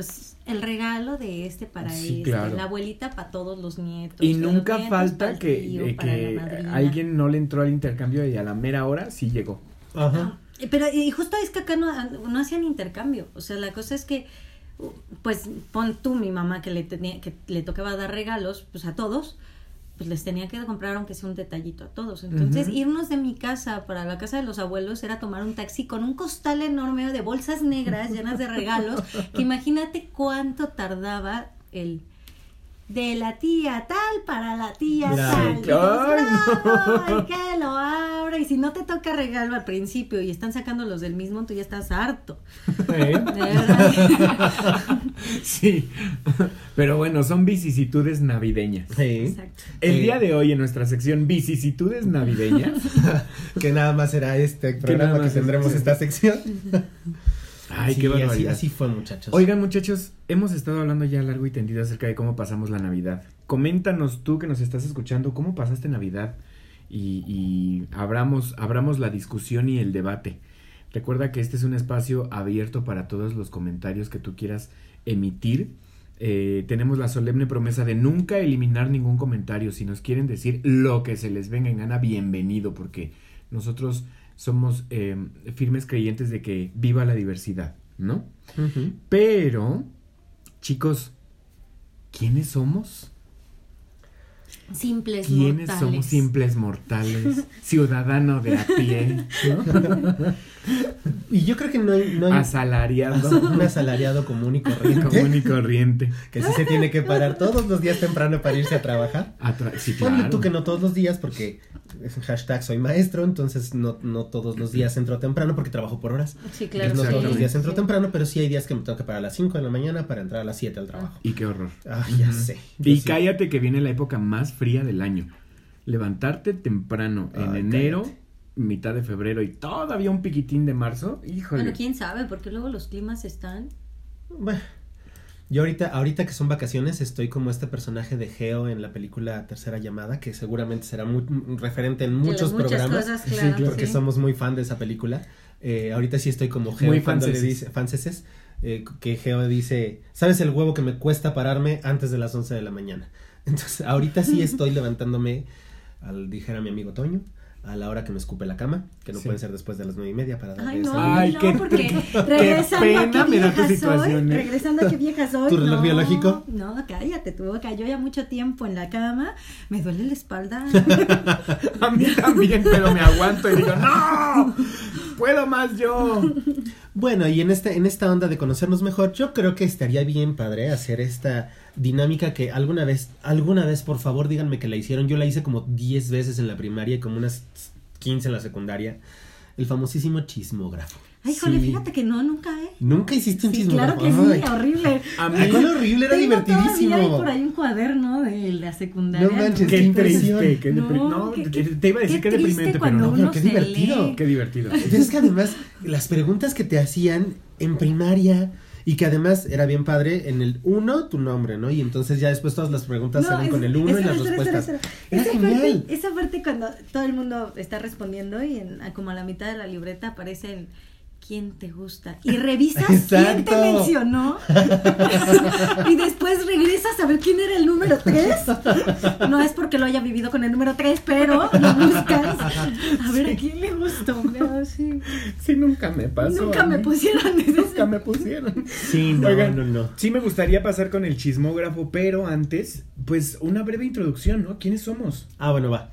pues el regalo de este para Sí, este, claro. la abuelita para todos los nietos. Y nunca falta que, tío, eh, que alguien no le entró al intercambio y a la mera hora sí llegó. Ajá. Eh, Pero y justo es que acá no, no hacían intercambio. O sea, la cosa es que, uh, pues pon tú mi mamá que le tenía, que le tocaba dar regalos, pues a todos, pues les tenía que comprar aunque sea un detallito a todos. Entonces, irnos de mi casa para la casa de los abuelos era tomar un taxi con un costal enorme de bolsas negras llenas de regalos, que imagínate cuánto tardaba el de la tía tal para la tía Claro. tal. Y que si no te toca regalo al principio y están sacando los del mismo, tú ya estás harto. ¿Eh? Sí. Pero bueno, son vicisitudes navideñas. Sí. Exacto. El Sí. día de hoy en nuestra sección vicisitudes navideñas. que nada más será este nada programa que, más tendremos este. esta sección. Ay, Sí, qué así, barbaridad. así fue, muchachos. Oigan, muchachos, hemos estado hablando ya largo y tendido acerca de cómo pasamos la Navidad. Coméntanos tú que nos estás escuchando, cómo pasaste Navidad y, y abramos, abramos la discusión y el debate. Recuerda que este es un espacio abierto para todos los comentarios que tú quieras emitir. Eh, tenemos la solemne promesa de nunca eliminar ningún comentario. Si nos quieren decir lo que se les venga en gana, bienvenido, porque nosotros somos eh, firmes creyentes de que viva la diversidad, ¿no? Pero, chicos, ¿quiénes somos? Simples ¿Quiénes mortales. somos simples mortales? Ciudadano de a pie, Y yo creo que no hay, no hay asalariado, un asalariado común y corriente común y corriente. que sí se tiene que parar todos los días temprano para irse a trabajar. Sí, Ponle tú que no todos los días porque es un hashtag soy maestro, entonces no, no todos los días entro temprano porque trabajo por horas. Sí, Entonces, claro. no todos los días entro Sí. temprano, pero sí hay días que me tengo que parar a las 5 de la mañana para entrar a las 7 al trabajo. Y qué horror. Ah, ya sé. Yo Y sí. cállate que viene la época más fría del año. Levantarte temprano en Ay, enero, cállate. mitad de febrero y todavía un piquitín de marzo. Híjole. Bueno, quién sabe, porque luego los climas están. Bueno, yo ahorita, ahorita que son vacaciones estoy como este personaje de Geo en la película Tercera Llamada, que seguramente será muy un referente en muchos programas. cosas, Sí, claro. porque sí. somos muy fan de esa película. Eh, ahorita sí estoy como Geo Muy cuando le dice, fanceses, eh, que Geo dice, ¿sabes el huevo que me cuesta pararme antes de las 11 de la mañana? Entonces, ahorita sí estoy levantándome, al dijera mi amigo Toño, a la hora que me escupe la cama, que no Sí. pueden ser después de las nueve y media para darle Ay, no, Ay, no, qué porque regresando qué a pena qué me da tu vieja soy, situación, ¿eh? regresando a qué vieja soy. ¿Tu reloj no, biológico? No, cállate, tu boca. Yo ya mucho tiempo en la cama, me duele la espalda. A mí también, pero me aguanto y digo, ¡No! ¡Puedo más yo! Bueno, y en este, en esta onda de conocernos mejor, yo creo que estaría bien, padre, hacer esta dinámica que alguna vez, alguna vez, por favor, díganme que la hicieron. Yo la hice como 10 veces en la primaria y como unas 15 en la secundaria. El famosísimo chismógrafo. Ay, híjole, Sí. fíjate que no, nunca, ¿eh? Nunca hiciste un Sí, chismógrafo. claro que sí, Ay. horrible. A mí, Ay, ¿cuál horrible? Era Tengo divertidísimo. ahí por ahí un cuaderno de la secundaria. No manches, qué qué triste, impresión. qué No, No, qué- te- qué- te iba a decir triste deprimente, pero no. uno pero qué divertido. lee. Qué divertido. Es que además, las preguntas que te hacían en primaria y que además era bien padre, en el 1 tu nombre, ¿no? Y entonces ya después todas las preguntas No, salen es- con el 1 y las espera, respuestas. espera, espera. Era Esa genial. parte, esa parte cuando todo el mundo está respondiendo y en, como a la mitad de la libreta aparece el quién te gusta y revisas quién te mencionó y después regresas a ver quién era el número 3 no es porque lo haya vivido con el número 3 pero lo buscas a ver a quién le gustó No, sí. Sí, nunca me pasó. nunca me pusieron Nunca me pusieron. Sí, no, Oigan, no, no. Sí me gustaría pasar con el chismógrafo, pero antes, pues una breve introducción, ¿no? ¿Quiénes somos? Ah, bueno, va.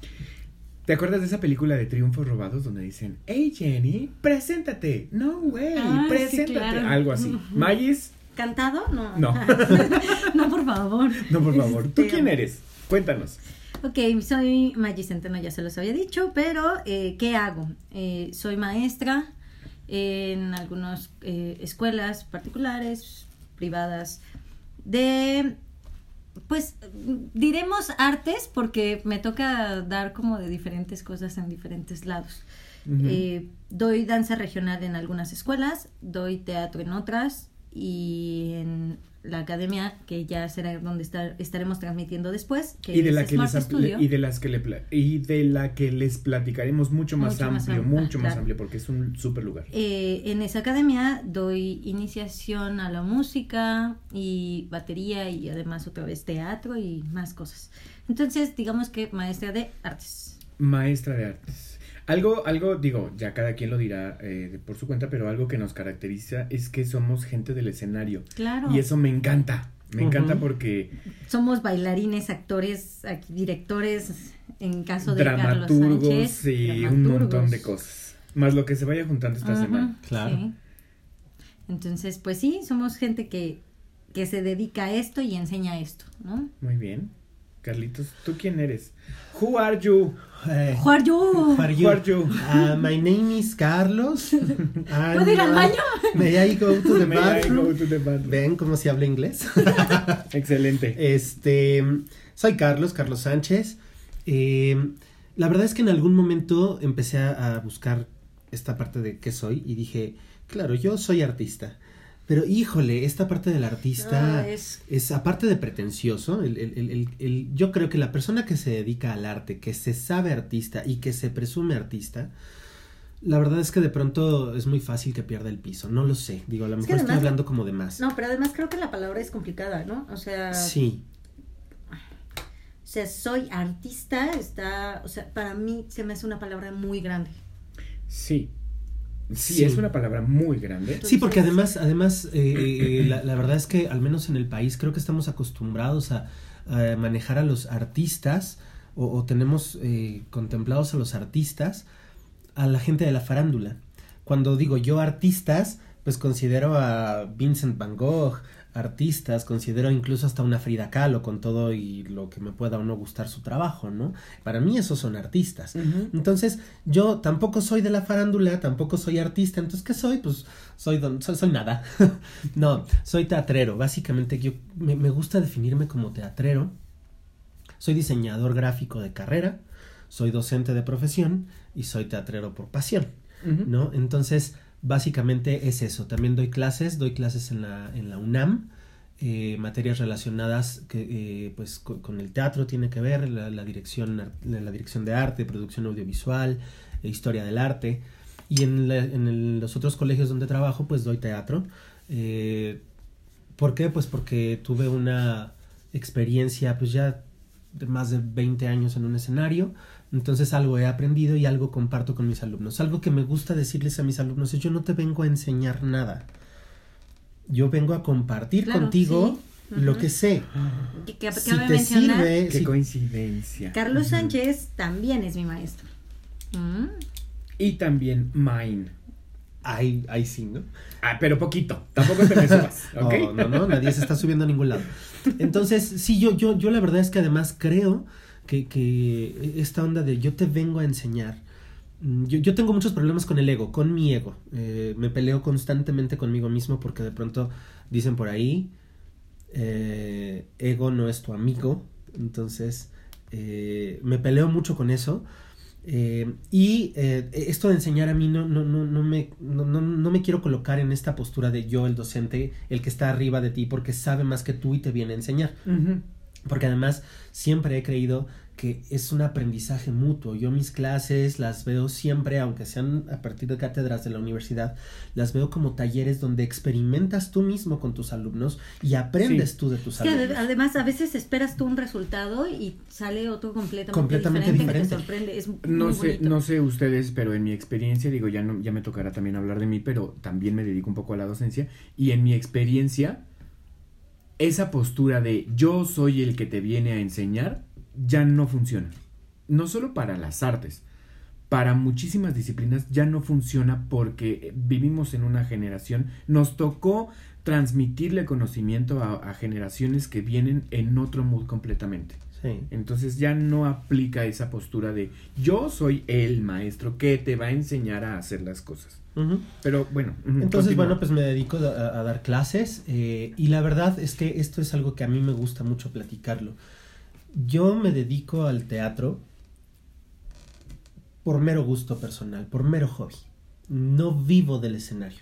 ¿Te acuerdas de esa película de Triunfos Robados donde dicen, hey Jenny, preséntate? No way, Ah, sí, preséntate. claro. Algo así. Magis, cantado no No. no por favor no por favor. ¿Tú Este, quién eres? Cuéntanos. Ok, soy Maggie Centeno, ya se los había dicho, pero eh, ¿qué hago? Eh, soy maestra en algunas eh, escuelas particulares, privadas, de, pues, diremos artes porque me toca dar como de diferentes cosas en diferentes lados. Eh, doy danza regional en algunas escuelas, doy teatro en otras y en la academia que ya será donde estar- estaremos transmitiendo después que y de es la que Smart les Studio. y de las que le y de la que les platicaremos mucho más Mucho más amplio, mucho más amplio porque es un súper lugar. Eh, en esa academia doy iniciación a la música y batería y además otra vez teatro y más cosas. Entonces, digamos que maestra de artes. Maestra de artes. Algo, algo, digo, ya cada quien lo dirá eh, por su cuenta, pero algo que nos caracteriza es que somos gente del escenario. Claro. Y eso me encanta. Me encanta porque Somos bailarines, actores, aquí, directores, en caso de Carlos dramaturgos Sánchez. y un montón de cosas. Más lo que se vaya juntando esta semana. Claro. sí. Entonces, pues sí, somos gente que, que se dedica a esto y enseña esto, ¿no? Muy bien. Carlitos, ¿tú quién eres? Who are you? Eh, who are you? Who are you? Ah, my name is Carlos. ¿Puedo ir al uh, baño? May I go to the May I go bathroom? to the bathroom? Ven cómo se habla inglés. Excelente. Este, soy Carlos, Carlos Sánchez. Eh, la verdad es que en algún momento empecé a, a buscar esta parte de qué soy y dije, claro, yo soy artista. Pero híjole, esta parte del artista Ah, es- es aparte de pretencioso, el, el- el- el- el- yo creo que la persona que se dedica al arte, que se sabe artista y que se presume artista, la verdad es que de pronto es muy fácil que pierda el piso. No lo sé, digo, a lo Es mejor estoy hablando como de más. No, pero además creo que la palabra es complicada, ¿no? O sea, Sí, o sea, soy artista, está, o sea, para mí se me hace una palabra muy grande. Sí. Sí. Sí. es una palabra muy grande. Sí, porque además, además, eh, eh, la, la verdad es que al menos en el país creo que estamos acostumbrados a, a manejar a los artistas o, o tenemos eh, contemplados a los artistas a la gente de la farándula. Cuando digo yo artistas, pues considero a Vincent Van Gogh, artistas, considero incluso hasta una Frida Kahlo con todo y lo que me pueda o no gustar su trabajo, ¿no? Para mí esos son artistas. Entonces, yo tampoco soy de la farándula, tampoco soy artista, entonces, ¿qué soy? Pues soy, don- soy, soy nada. no, soy teatrero. Básicamente, yo me, me gusta definirme como teatrero. Soy diseñador gráfico de carrera, soy docente de profesión y soy teatrero por pasión. ¿no? Entonces, básicamente es eso. También doy clases, doy clases en la, en la UNAM. eh, materias relacionadas que eh, pues co- con, el teatro tiene que ver la, la dirección la dirección de arte producción audiovisual e historia del arte y en, en los otros colegios donde trabajo pues doy teatro eh, ¿por qué? pues porque tuve una experiencia pues ya de más de 20 años en un escenario, entonces algo he aprendido y algo comparto con mis alumnos. Algo que me gusta decirles a mis alumnos es yo no te vengo a enseñar nada. Yo vengo a compartir Claro, contigo sí. lo que sé. Que, que Si te mencionar, sirve, Qué si- coincidencia. Carlos. Sánchez también es mi maestro. Mm. Y también mine. Ahí, ahí sí, ¿no? Ah, pero poquito. Tampoco te me. Oh, no, no, nadie se está subiendo a ningún lado. Entonces, sí, yo, yo, yo la verdad es que además creo que, que esta onda de yo te vengo a enseñar. mm, Yo, yo tengo muchos problemas con el ego, con mi ego. Eh, me peleo constantemente conmigo mismo porque de pronto dicen por ahí, eh, ego no es tu amigo. Entonces, eh, me peleo mucho con eso. Y esto de enseñar a mí no, no, no, no, me, no, me quiero colocar en esta postura de yo, el docente, el que está arriba de ti, porque sabe más que tú y te viene a enseñar. Porque además siempre he creído que es un aprendizaje mutuo. Yo mis clases las veo siempre, aunque sean a partir de cátedras de la universidad, las veo como talleres donde experimentas tú mismo con tus alumnos y aprendes Sí. tú de tus alumnos. además a veces esperas tú un resultado y sale otro completamente, Completamente diferente, que te sorprende. Es No muy sé, bonito. no sé ustedes, pero en mi experiencia, digo, ya no, ya me tocará también hablar de mí, pero también me dedico un poco a la docencia. Y en mi experiencia, esa postura de yo soy el que te viene a enseñar, ya no funciona. No solo para las artes, para muchísimas disciplinas ya no funciona porque vivimos en una generación, nos tocó transmitirle conocimiento a, generaciones que vienen en otro mood completamente. Sí. Entonces ya no aplica esa postura de yo soy el maestro que te va a enseñar a hacer las cosas. Pero bueno. Entonces, continúa. bueno, pues me dedico a, a dar clases eh, y la verdad es que esto es algo que a mí me gusta mucho platicarlo. Yo me dedico al teatro por mero gusto personal, por mero hobby. No vivo del escenario.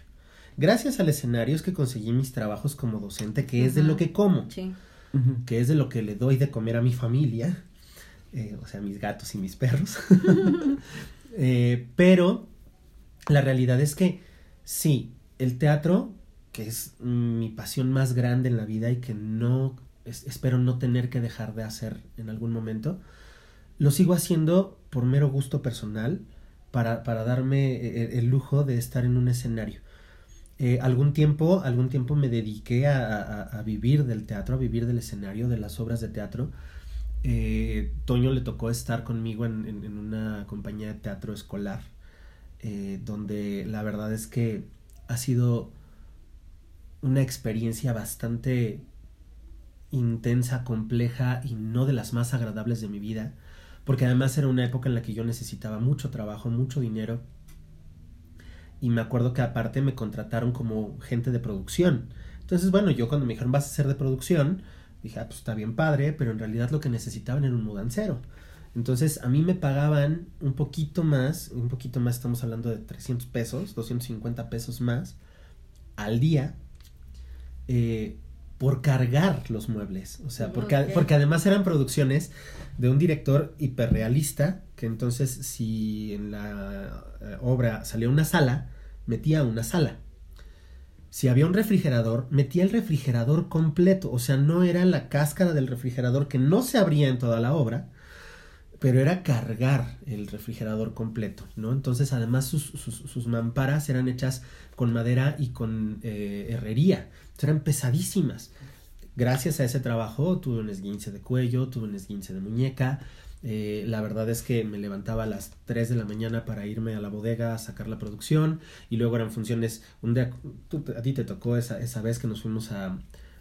Gracias al escenario es que conseguí mis trabajos como docente, que es de lo que como, Sí. Que es de lo que le doy de comer a mi familia, eh, o sea, mis gatos y mis perros. Eh, pero la realidad es que sí, el teatro, que es mi pasión más grande en la vida y que no es- espero no tener que dejar de hacer en algún momento, lo sigo haciendo por mero gusto personal para, para darme el, el lujo de estar en un escenario. Eh, algún tiempo, algún tiempo me dediqué a, a- vivir del teatro, a vivir del escenario, de las obras de teatro. Eh, Toño le tocó estar conmigo en, en- en una compañía de teatro escolar, eh, donde la verdad es que ha sido una experiencia bastante intensa, compleja y no de las más agradables de mi vida, porque además era una época en la que yo necesitaba mucho trabajo, mucho dinero, y me acuerdo que aparte me contrataron como gente de producción. Entonces, bueno, yo cuando me dijeron vas a ser de producción, dije, ah, pues está bien padre, pero en realidad lo que necesitaban era un mudancero. Entonces, a mí me pagaban un poquito más, un poquito más, estamos hablando de 300 pesos, 250 pesos más al día, eh, por cargar los muebles. O sea, porque, porque además eran producciones de un director hiperrealista, que entonces si en la eh, obra salía una sala, metía una sala. Si había un refrigerador, metía el refrigerador completo. O sea, no era la cáscara del refrigerador que no se abría en toda la obra, pero era cargar el refrigerador completo, ¿no? Entonces, además, sus, sus, sus mamparas eran hechas con madera y con eh, herrería. Eran pesadísimas. Gracias a ese trabajo tuve un esguince de cuello, tuve un esguince de muñeca. Eh, la verdad es que me levantaba a las 3 de la mañana para irme a la bodega a sacar la producción y luego eran funciones. Un día, a ti te tocó esa, esa vez que nos fuimos a,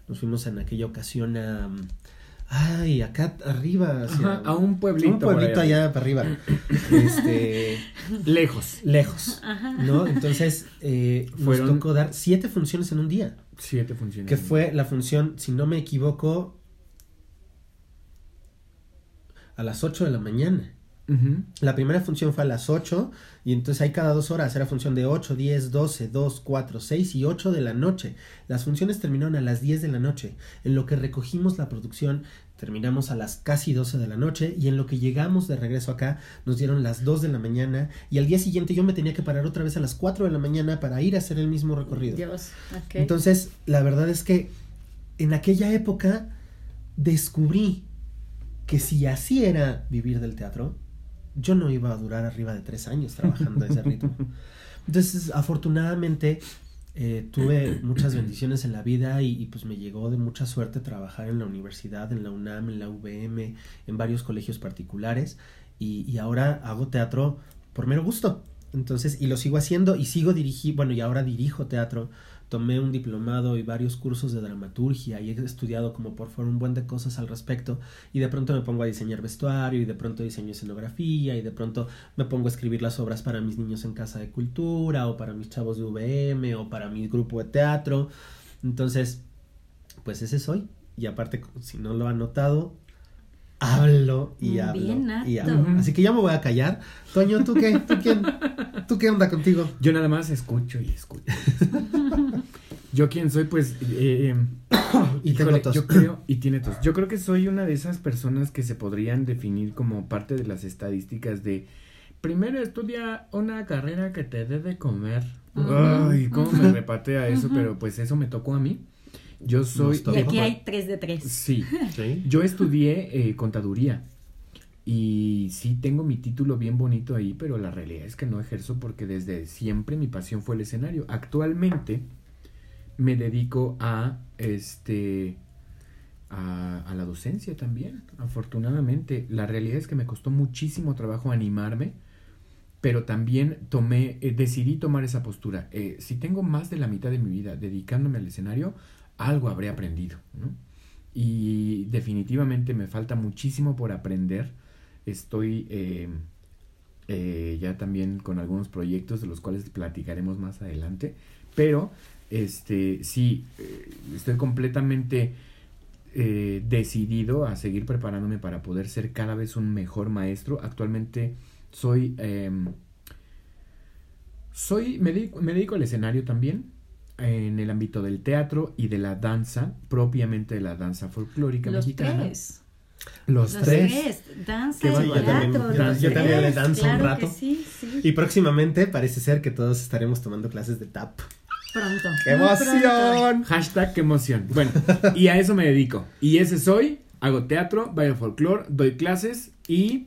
nos fuimos en aquella ocasión a, ay, acá arriba, hacia- Ajá, a un pueblito. un pueblito allá para arriba, este, Lejos. lejos, Ajá. ¿no? Entonces, eh, Fueron- nos tocó dar siete funciones en un día, Siete funciones. que fue la función, si no me equivoco, a las 8 de la mañana. La primera función fue a las 8 y entonces hay cada dos horas, era función de 8, 10, 12, 2, 4, 6 y 8 de la noche. Las funciones terminaron a las 10 de la noche. En lo que recogimos la producción terminamos a las casi 12 de la noche y en lo que llegamos de regreso acá nos dieron las 2 de la mañana y al día siguiente yo me tenía que parar otra vez a las 4 de la mañana para ir a hacer el mismo recorrido. Dios. Entonces, la verdad es que en aquella época descubrí que si así era vivir del teatro, yo no iba a durar arriba de tres años trabajando a ese ritmo. Entonces, afortunadamente, eh, tuve muchas bendiciones en la vida y, y, pues me llegó de mucha suerte trabajar en la universidad, en la UNAM, en la UVM, en varios colegios particulares y, y ahora hago teatro por mero gusto. Entonces, y lo sigo haciendo y sigo dirigiendo, bueno, y ahora dirijo teatro tomé un diplomado y varios cursos de dramaturgia y he estudiado como por fuera un buen de cosas al respecto y de pronto me pongo a diseñar vestuario y de pronto diseño escenografía y de pronto me pongo a escribir las obras para mis niños en casa de cultura o para mis chavos de VM o para mi grupo de teatro. Entonces, pues ese soy. Y aparte, si no lo han notado, hablo y hablo y hablo. Así que ya me voy a callar. Toño, ¿tú qué? ¿Tú quién? ¿Tú qué onda contigo? Yo nada más escucho y escucho. yo quién soy, pues, eh, y híjole, yo creo, y tiene tos. Yo creo que soy una de esas personas que se podrían definir como parte de las estadísticas de primero estudia una carrera que te dé de comer. Ay, cómo me repatea eso, pero pues eso me tocó a mí. Yo soy. Y aquí hay tres de tres. Sí. Yo estudié eh, contaduría. Y sí tengo mi título bien bonito ahí, pero la realidad es que no ejerzo porque desde siempre mi pasión fue el escenario. Actualmente me dedico a este a, la docencia también, afortunadamente. La realidad es que me costó muchísimo trabajo animarme, pero también tomé, eh, decidí tomar esa postura. Eh, si tengo más de la mitad de mi vida dedicándome al escenario, algo habré aprendido. Y definitivamente me falta muchísimo por aprender. Estoy eh, ya también con algunos proyectos de los cuales platicaremos más adelante. Pero, este, sí, eh, estoy completamente decidido a seguir preparándome para poder ser cada vez un mejor maestro. Actualmente soy... Em, soy, me me dedico al escenario también, en el ámbito del teatro y de la danza, propiamente de la danza folclórica Los mexicana. Tres. Los, Los tres. tres. Danza y yo también- yo- los yo también le danzo un claro rato. que sí, sí. Y próximamente parece ser que todos estaremos tomando clases de tap. Pronto. ¡Qué muy pronto. emoción! Hashtag qué emoción. Bueno, y a eso me dedico. Y ese soy, hago teatro, bailo folclore, doy clases y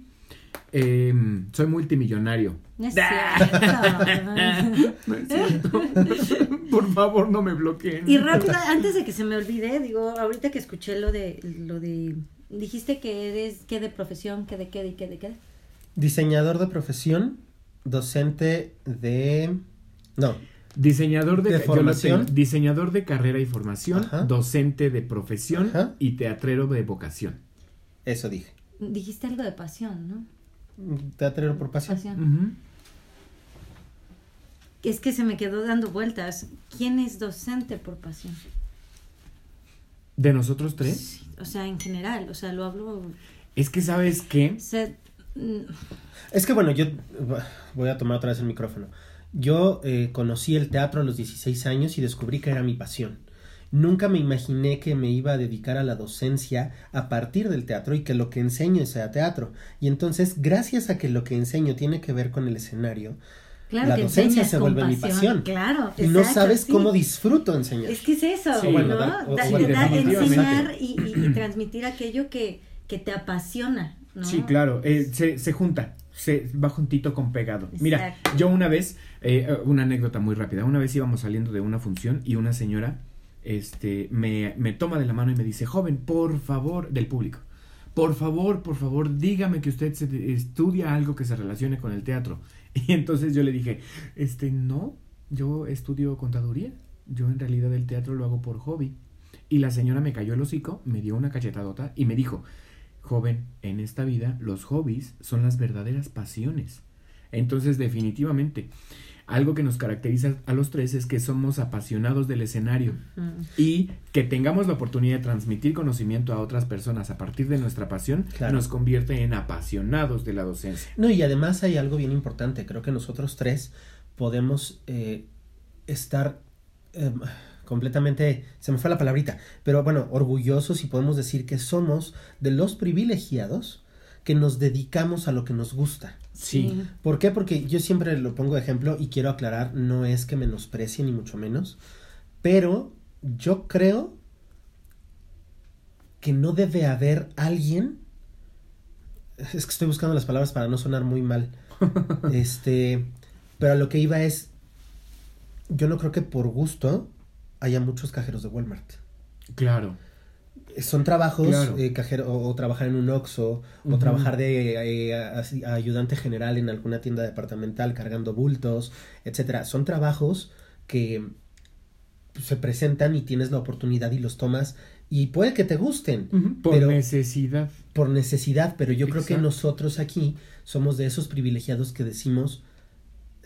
em, soy multimillonario. No es cierto. No es cierto. Por favor, no me bloqueen. Y rápido, antes de que se me olvide, digo, ahorita que escuché lo de, lo de, dijiste que eres, qué de profesión, qué de qué, de qué, de qué. Diseñador de profesión, docente de... No, Diseñador de, De formación. tengo. diseñador de carrera y formación, Ajá. docente de profesión Ajá. y teatrero de vocación. eso dije. Dijiste algo de pasión, ¿no? Teatrero por pasión. Es que se me quedó dando vueltas. ¿Quién es docente por pasión? ¿De nosotros tres? Sí, o sea, en general, o sea, lo hablo. Es que, ¿sabes qué? mm, Es que bueno, yo voy a tomar otra vez el micrófono. Yo eh, conocí el teatro a los 16 años y descubrí que era mi pasión. Nunca me imaginé que me iba a dedicar a la docencia a partir del teatro y que lo que enseño sea teatro. Y entonces, gracias a que lo que enseño tiene que ver con el escenario, claro la docencia se vuelve mi pasión. Claro. y no sabes sí. cómo disfruto enseñar. Es que es eso, Sí, ¿no? bueno, dar- o- Da- o- bueno, da- definitivamente. enseñar y, y- y transmitir aquello que, que te apasiona, ¿no? Sí, claro, eh, se, se junta, se va juntito con pegado. Mira, yo una vez, eh, una anécdota muy rápida, una vez íbamos saliendo de una función y una señora este, me, me toma de la mano y me dice, joven, por favor, del público, por favor, por favor, dígame que usted se- estudia algo que se relacione con el teatro. Y entonces yo le dije, este, no, yo estudio contaduría, yo en realidad el teatro lo hago por hobby. Y la señora me cayó el hocico, me dio una cachetadota y me dijo, joven, en esta vida los hobbies son las verdaderas pasiones. Entonces, definitivamente, algo que nos caracteriza a los tres es que somos apasionados del escenario y que tengamos la oportunidad de transmitir conocimiento a otras personas a partir de nuestra pasión Claro. nos convierte en apasionados de la docencia. No, y además hay algo bien importante. Creo que nosotros tres podemos eh, estar eh, completamente, se me fue la palabrita, pero bueno, orgullosos y podemos decir que somos de los privilegiados que nos dedicamos a lo que nos gusta. Sí. ¿Por qué? Porque yo siempre lo pongo de ejemplo y quiero aclarar, no es que menosprecie ni mucho menos, pero yo creo que no debe haber alguien Es que estoy buscando las palabras para no sonar muy mal. este, pero a lo que iba es, yo no creo que por gusto haya muchos cajeros de Walmart. Claro. Son trabajos, Claro. eh, cajero, o, o trabajar en un Oxxo, o trabajar de eh, ayudante general en alguna tienda departamental cargando bultos, etcétera. Son trabajos que se presentan y tienes la oportunidad y los tomas y puede que te gusten Por pero- necesidad. por necesidad, pero yo creo que nosotros aquí somos de esos privilegiados que decimos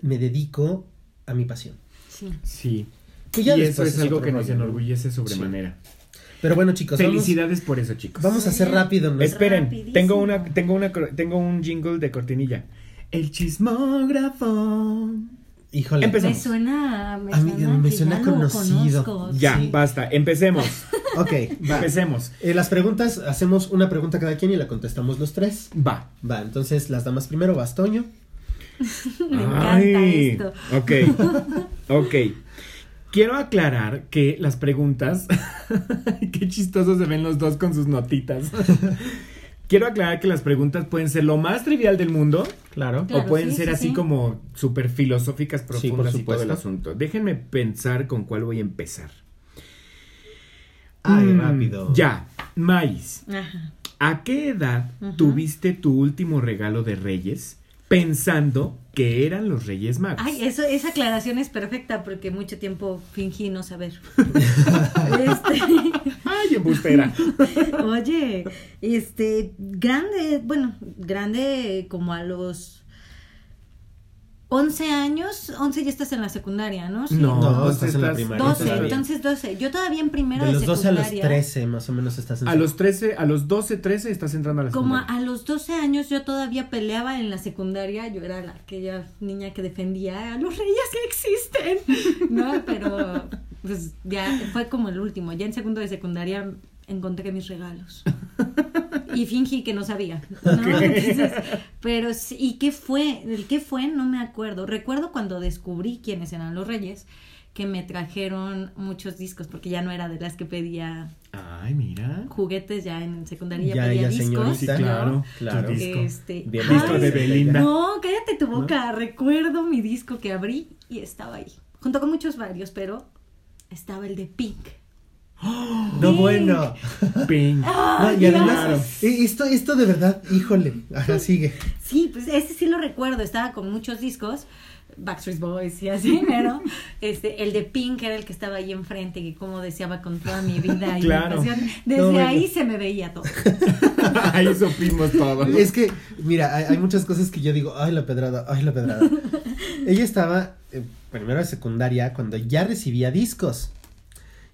me dedico a mi pasión. Sí. Sí. Que ya y eso es es algo que nos enorgullece sobremanera. Pero bueno, chicos, vamos, Felicidades por eso, chicos. vamos a hacer rápido. ¿no? Esperen, Rapidísimo. tengo una, tengo una, tengo un jingle de cortinilla. El chismógrafo. Híjole. Empezamos. Me suena, me A mí suena, me suena conocido. conozco. Ya, Sí. basta, empecemos. Ok, va. empecemos. Eh, las preguntas, hacemos una pregunta cada quien y la contestamos los tres. Va. Va, entonces las damas primero, Bastoño. Me encanta Ay, esto. Ok, ok. Quiero aclarar que las preguntas, qué chistosos se ven los dos con sus notitas. Quiero aclarar que las preguntas pueden ser lo más trivial del mundo Claro. Claro, o pueden sí, ser sí, así sí. como súper filosóficas, por profundas y todo el asunto. Déjenme pensar con cuál voy a empezar. Ay, Mm, rápido. Ya, Maíz, Ajá. ¿a qué edad tuviste tu último regalo de Reyes pensando que eran los Reyes Magos? Ay, eso, esa aclaración es perfecta porque mucho tiempo fingí no saber. Este, Ay, embustera. oye, este, grande, bueno, grande como a los 11 años, 11 ya estás en la secundaria, ¿no? Sí. No, No, pues estás en la estás- primaria 12, todavía. entonces 12. Yo todavía en primero De de, los 12 a los secundaria. 13, más o menos estás en A los 13, a los 12, 13 estás entrando a la Como a, secundaria. a los 12 años yo todavía peleaba en la secundaria, yo era la, aquella niña que defendía a los reyes que existen, ¿no? Pero pues ya fue como el último, ya en segundo de secundaria encontré mis regalos y fingí que no sabía, ¿no? Entonces, pero sí, ¿y qué fue? ¿El qué fue? No me acuerdo. Recuerdo cuando descubrí quiénes eran los reyes que me trajeron muchos discos porque ya no era de las que pedía Ay, mira. juguetes ya en secundaria Ya, pedía ya, discos señorita. Sí, ¿no? claro. Claro. Tu disco. Este, Bien, Disco de Belinda. No, cállate tu boca. Recuerdo mi disco que abrí y estaba ahí. Junto con muchos varios, pero estaba el de Pink. No, bueno. Pink. No, y además, eh, esto, esto de verdad, híjole. Ajá, sigue. Sí, pues ese sí lo recuerdo. Estaba con muchos discos. Backstreet Boys y así, pero este, el de Pink era el que estaba ahí enfrente, que como deseaba con toda mi vida y Claro. mi pasión. Desde No, bueno. ahí se me veía todo. Ahí supimos todo. Es que, mira, hay, hay muchas cosas que yo digo, ay, la pedrada, ay, la pedrada. Ella estaba eh, primero de secundaria cuando ya recibía discos.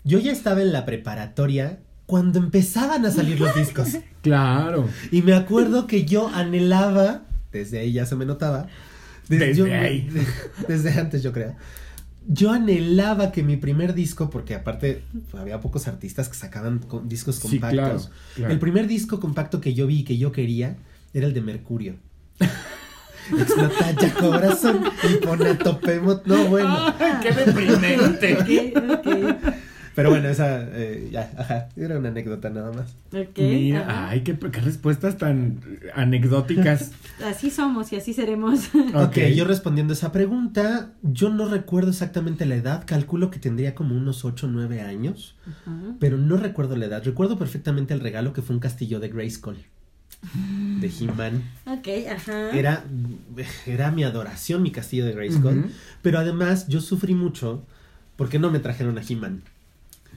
Yo ya estaba en la preparatoria cuando empezaban a salir los discos. Claro. Y me acuerdo que yo anhelaba, desde ahí ya se me notaba, Desde yo- ahí. desde antes yo creo, yo anhelaba que mi primer disco, porque aparte había pocos artistas que sacaban con- discos Sí, compactos, claro, claro. el primer disco compacto que yo vi y que yo quería era el de Mercurio. Explota ya corazón y pone a tope No, bueno. Ay, qué deprimente. Ok, ok, Pero bueno, esa, eh, ya, ajá, era una anécdota nada más. ok, Mira, ajá. ay, qué, qué respuestas tan anecdóticas. Así somos y así seremos. Ok, yo respondiendo esa pregunta, yo no recuerdo exactamente la edad, calculo que tendría como unos 8 o 9 años, pero no recuerdo la edad. Recuerdo perfectamente el regalo que fue un castillo de Grayskull, de He-Man. Ok, ajá. Era, era mi adoración mi castillo de Grayskull, Ujú. pero además yo sufrí mucho porque no me trajeron a He-Man.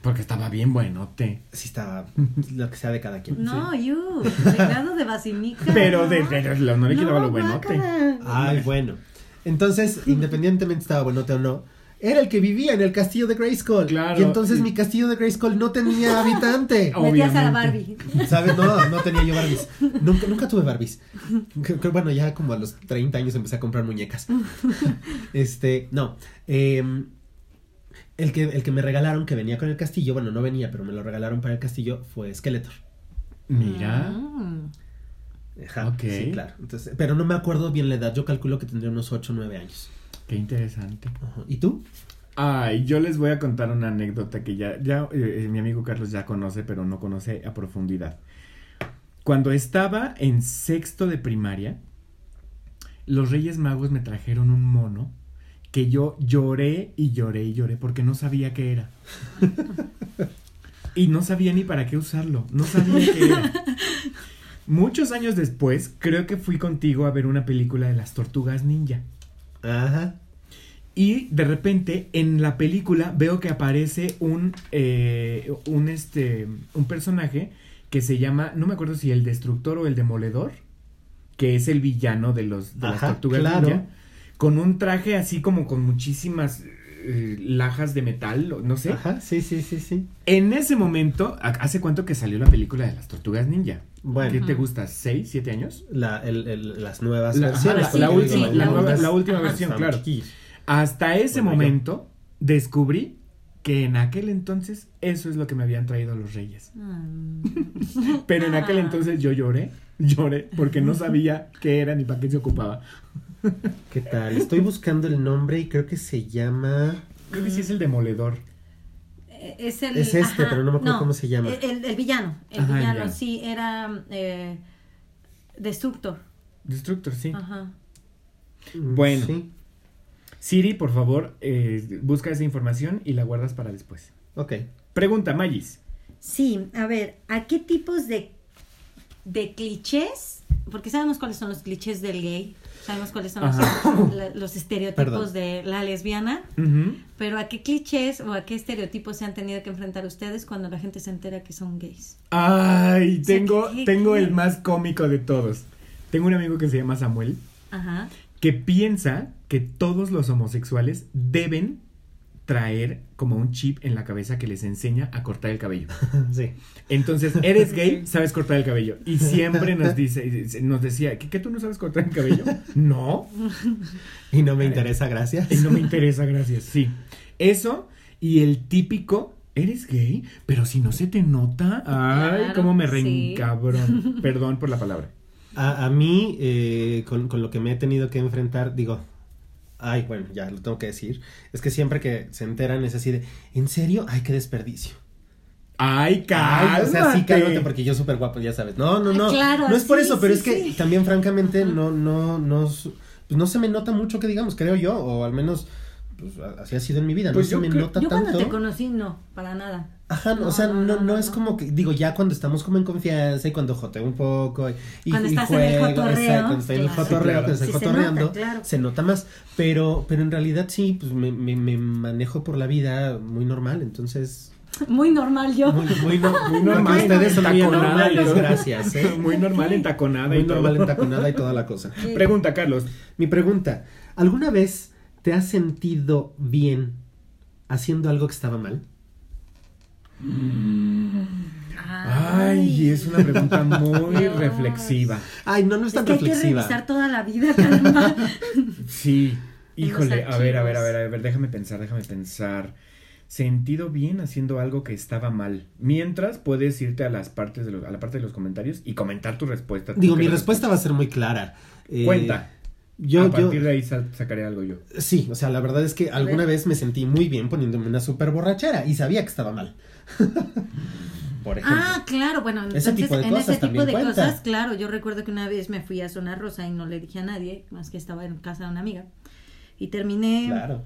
Porque estaba bien buenote. Sí estaba, lo que sea de cada quien. No, sí. you, regalado de basilica. Pero de, de- lo- no le quitaba lo buenote. guácala. Ay, bueno. Entonces, independientemente estaba buenote o no, era el que vivía en el castillo de Grayskull. Claro. Y entonces mi castillo de Grayskull no tenía habitante. Metías a la Obviamente. Barbie. ¿Sabes? No, no tenía yo Barbies. Nunca, nunca tuve Barbies. Bueno, ya como a los 30 años empecé a comprar muñecas. Este, no. em, el, que, el que me regalaron que venía con el castillo, bueno, no venía, pero me lo regalaron para el castillo, fue Skeletor. Mira. Mm. Ajá, Ok. sí, claro. Entonces, pero no me acuerdo bien la edad. Yo calculo que tendría unos 8 o 9 años. Qué interesante. Ajá. ¿Y tú? Ay, yo les voy a contar una anécdota que ya, ya eh, mi amigo Carlos ya conoce, pero no conoce a profundidad. cuando estaba en sexto de primaria, los Reyes Magos me trajeron un mono que yo lloré y lloré y lloré porque no sabía qué era. y no sabía ni para qué usarlo, no sabía qué era. Muchos años después, creo que fui contigo a ver una película de las tortugas ninja. Ajá. Y de repente en la película veo que aparece un, eh, un, este, un personaje que se llama, no me acuerdo si el destructor o el demoledor, que es el villano de, los, de las Ajá, tortugas claro. ninja, con un traje así como con muchísimas eh, lajas de metal, no sé. Ajá, sí, sí, sí, sí. En ese momento, ¿ha- ¿hace cuánto que salió la película de las tortugas ninja? Bueno. ¿Qué te gusta? ¿Seis, siete años? La, el, el- las nuevas La, ajá, versiones. la- sí, la porque última, sí, la la nueva- última. la última Ajá. versión, claro. chiquillos. Hasta ese Bueno, yo. momento descubrí que en aquel entonces eso es lo que me habían traído los reyes. Mm. Pero en aquel Ah. entonces yo lloré, lloré, porque no sabía qué era ni para qué se ocupaba. ¿Qué tal? Estoy buscando el nombre y creo que se llama. Creo que sí es el demoledor. Eh, Es, el, Es este, pero no me acuerdo cómo se llama. El, el villano. El Ajá, el villano, villano. sí, era eh, Destructor. Destructor, sí. Ajá. Mm, Bueno. Sí. Siri, por favor, eh, busca esa información y la guardas para después. Ok. Pregunta, Magis. Sí, a ver, ¿a qué tipos de, de clichés? Porque sabemos cuáles son los clichés del gay, sabemos cuáles son los, la- los estereotipos Perdón. de la lesbiana, pero ¿a qué clichés o a qué estereotipos se han tenido que enfrentar ustedes cuando la gente se entera que son gays? Ay, O sea, tengo, ¿qué- tengo qué? el más cómico de todos. Tengo un amigo que se llama Samuel Ajá. que piensa que todos los homosexuales deben traer como un chip en la cabeza que les enseña a cortar el cabello. sí. Entonces, eres gay, sabes cortar el cabello. Y siempre nos dice, nos decía, ¿qué, qué tú no sabes cortar el cabello? No, Y no me interesa, gracias. y no me interesa, gracias. Sí. Eso y el típico, ¿eres gay? Pero si no se te nota, ay, Claro, cómo me sí. reencabrón. Perdón por la palabra. A, a mí, eh, con, con lo que me he tenido que enfrentar, digo, ay, bueno, ya lo tengo que decir, es que siempre que se enteran es así de, ¿en serio? Ay, qué desperdicio. Ay, Ay, cálmate. o sea, sí, cálmate porque yo súper guapo, ya sabes. No, no, no. Ay, claro, no es por sí, eso, pero sí, es que sí. también, francamente, no, no, no, pues no se me nota mucho que digamos, creo yo, o al menos, pues así ha sido en mi vida, Pues no yo se me nota Yo tanto. cuando te conocí, no, para nada. Ajá, No, o sea, no, no, no, no, no, es no. como que, digo, ya cuando estamos como en confianza y cuando joteo un poco y, y- Cuando y estás en el juego, exacto, cuando estoy en el claro. cuando estoy Sí, se cotorreando, nota, claro. se nota más, pero, pero en realidad sí, pues me, me, me manejo por la vida muy normal, entonces, Muy normal yo. muy, muy, no- Muy normal, ustedes son muy todo. gracias, ¿eh? Muy normal entaconada Muy y todo. normal entaconada y toda la cosa. Sí. Pregunta, Carlos. Mi pregunta, ¿alguna vez te has sentido bien haciendo algo que estaba mal? Ay, es una pregunta muy Dios. reflexiva. Ay, no, no es Es tan que hay que reflexiva. revisar toda la vida, calma. Sí. Híjole, a ver, a ver, a ver, a ver, déjame pensar, déjame pensar. Sentido bien haciendo algo que estaba mal. Mientras puedes irte a las partes de los- a la parte de los comentarios y comentar tu respuesta. Digo, mi respuesta va a ser muy clara. Eh, Cuenta. Yo, a yo, partir de ahí sa- sacaré algo yo. sí, o sea, la verdad es que alguna ver. vez me sentí muy bien poniéndome una super borrachera y sabía que estaba mal. Por ejemplo. Ah, claro, bueno, Ese entonces tipo de en cosas ese tipo de cuenta. cosas, claro, yo recuerdo que una vez me fui a Zona Rosa y no le dije a nadie, más que estaba en casa de una amiga, y terminé Claro.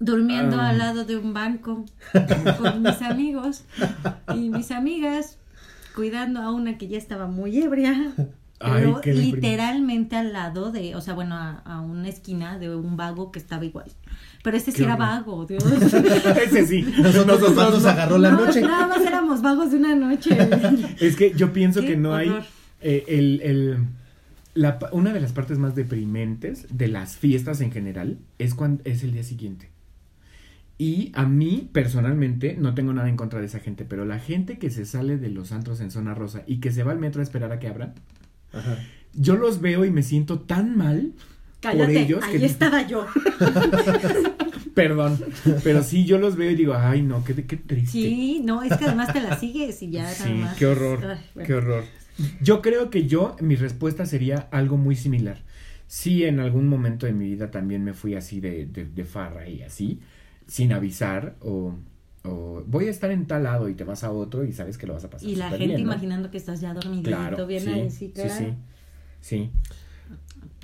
durmiendo Ah. al lado de un banco con mis amigos y mis amigas, cuidando a una que ya estaba muy ebria. Ay, Pero literalmente al lado de, o sea, bueno, a, a una esquina de un vago que estaba igual. Pero este sí Qué era horror. vago, Dios. Ese sí. Nosotros, nos agarró la No, noche. Nada más éramos vagos de una noche. Es que yo pienso Qué que no hay horror. eh, el, el- la una de las partes más deprimentes de las fiestas en general es cuando es el día siguiente. Y a mí, personalmente, no tengo nada en contra de esa gente, pero la gente que se sale de los antros en zona rosa y que se va al metro a esperar a que abran, Ajá. yo los veo y me siento tan mal Cállate, por ellos ahí que estaba yo. perdón, pero sí yo los veo y digo, ay no, qué, qué triste. Sí, no, es que además te la sigues y ya Sí, qué horror, Ay, bueno. qué horror. Yo creo que yo, mi respuesta sería algo muy similar. Sí, en algún momento de mi vida también me fui así de, de, de farra y así, sin avisar o, O voy a estar en tal lado y te vas a otro y sabes que lo vas a pasar. Y la gente bien, ¿no? imaginando que estás ya dormidito, Claro, bien sí, ahí, sí, sí, claro. sí, sí.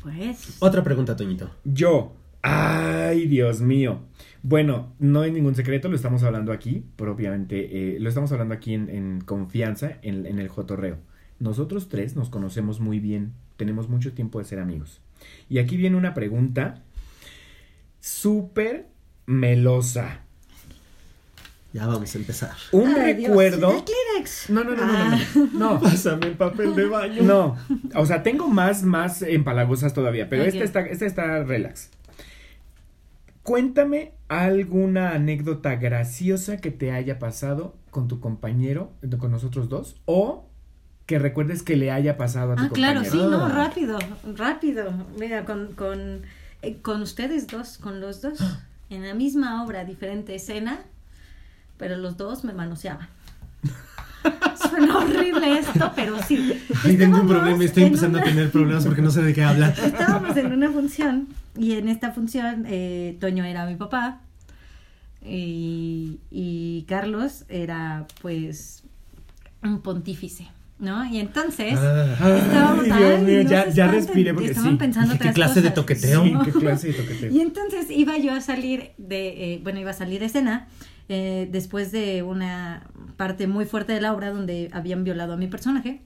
Pues. Otra pregunta, Toñito. Yo. Ay, Dios mío. Bueno, no hay ningún secreto, lo estamos hablando aquí, propiamente, eh, lo estamos hablando aquí en, en confianza, en, en el jotorreo. Nosotros tres nos conocemos muy bien, tenemos mucho tiempo de ser amigos. Y aquí viene una pregunta súper melosa. Ya vamos a empezar. Un Ay, Dios, recuerdo... el Kleenex. No, no, no, no, no, Ah. no. No, Pásame el papel de baño. No, o sea, tengo más, más empalagosas todavía, pero Ok. esta está, esta está relax. Cuéntame alguna anécdota graciosa que te haya pasado con tu compañero, con nosotros dos, o que recuerdes que le haya pasado a tu Ah, claro, compañero. sí, no, rápido, rápido. Mira, con, con, eh, con ustedes dos, con los dos, en la misma obra, diferente escena, pero los dos me manoseaban. Suena horrible esto, pero sí. Ay, tengo un problema, estoy empezando una- a tener problemas porque no sé de qué hablar. Estábamos en una función y en esta función eh, Toño era mi papá y, y Carlos era pues un pontífice, ¿no? Y entonces Ah, estábamos, Ay, Dios mío, ya- respiré porque estaban sí. pensando ¿qué clase de toqueteo? Sí, qué clase de toqueteo. Y entonces iba yo a salir de, eh, bueno, iba a salir de escena eh, después de una parte muy fuerte de la obra donde habían violado a mi personaje.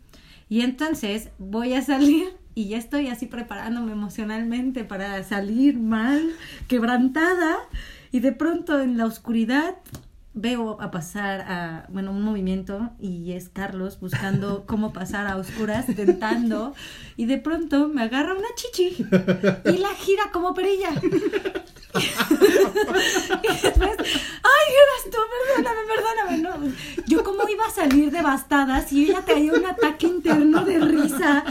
Y entonces voy a salir y ya estoy así preparándome emocionalmente para salir mal, quebrantada. Y de pronto en la oscuridad veo a pasar a, bueno, un movimiento y es Carlos buscando cómo pasar a oscuras, tentando, y de pronto me agarra una chichi y la gira como perilla. y después, ay, eras tú, perdóname, perdóname, no. Yo como iba a salir devastada si ella traía un ataque interno de risa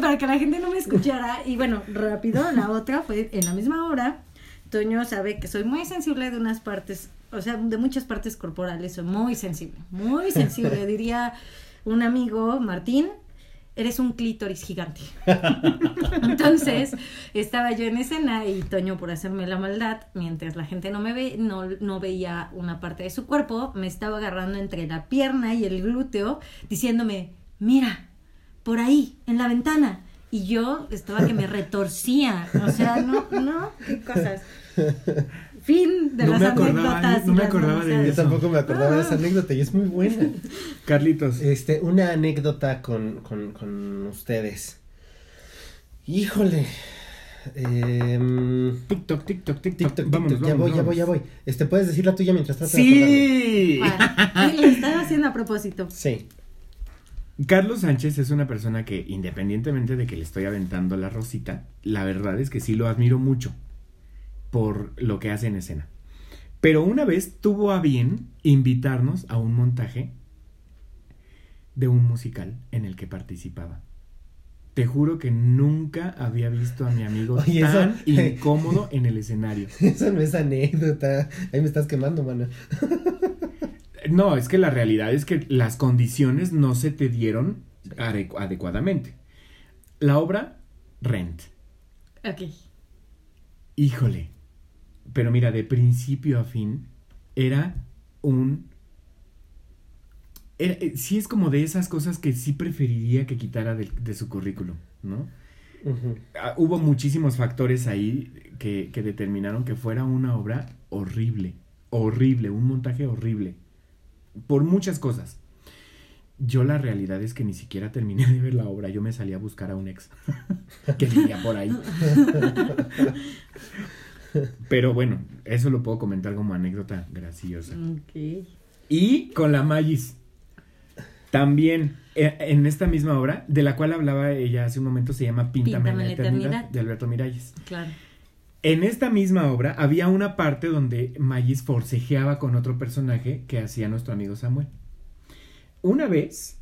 para que la gente no me escuchara. Y bueno, rápido, la otra fue en la misma hora. Toño sabe que soy muy sensible de unas partes, o sea, de muchas partes corporales, soy muy sensible, muy sensible. Diría un amigo, Martín, eres un clítoris gigante. Entonces, estaba yo en escena y Toño, por hacerme la maldad, mientras la gente no me ve, no, no veía una parte de su cuerpo, me estaba agarrando entre la pierna y el glúteo, diciéndome, mira, por ahí, en la ventana. Y yo estaba que me retorcía. O sea, no, no, qué cosas. Fin de No las me acordaba, anécdotas. no me acordaba de Yo eso. tampoco me acordaba de esa anécdota y es muy buena. Carlitos. Este, una anécdota con, con, con ustedes. Híjole. Em, TikTok, TikTok, TikTok. TikTok, Vámonos, TikTok, ya vámonos, voy, ya voy, ya voy. Este, puedes decir la tuya mientras tratas? Sí. Bueno, lo estaba haciendo a propósito. Sí. Carlos Sánchez es una persona que, independientemente de que le estoy aventando la rosita, la verdad es que sí lo admiro mucho por lo que hace en escena. Pero una vez tuvo a bien invitarnos a un montaje de un musical en el que participaba. Te juro que nunca había visto a mi amigo Oye, eso- tan incómodo en el escenario. Eso no es anécdota. Ahí me estás quemando, mano. No, es que la realidad es que las condiciones no se te dieron adecu- adecuadamente. La obra, Rent. Ok. Híjole. Pero mira, de principio a fin, era un... era- eh, sí es como de esas cosas que sí preferiría que quitara de, de su currículum, ¿no? Ah, hubo muchísimos factores ahí que, que determinaron que fuera una obra horrible, horrible, un montaje horrible, por muchas cosas. Yo la realidad es que ni siquiera terminé de ver la obra, yo me salí a buscar a un ex que vivía por ahí. Pero bueno, eso lo puedo comentar como anécdota graciosa. Y con la Magis. También eh, en esta misma obra, de la cual hablaba ella hace un momento, se llama Píntame, Píntame la la eternidad, eternidad. de Alberto Miralles. Claro. En esta misma obra había una parte donde Magis forcejeaba con otro personaje que hacía nuestro amigo Samuel. Una vez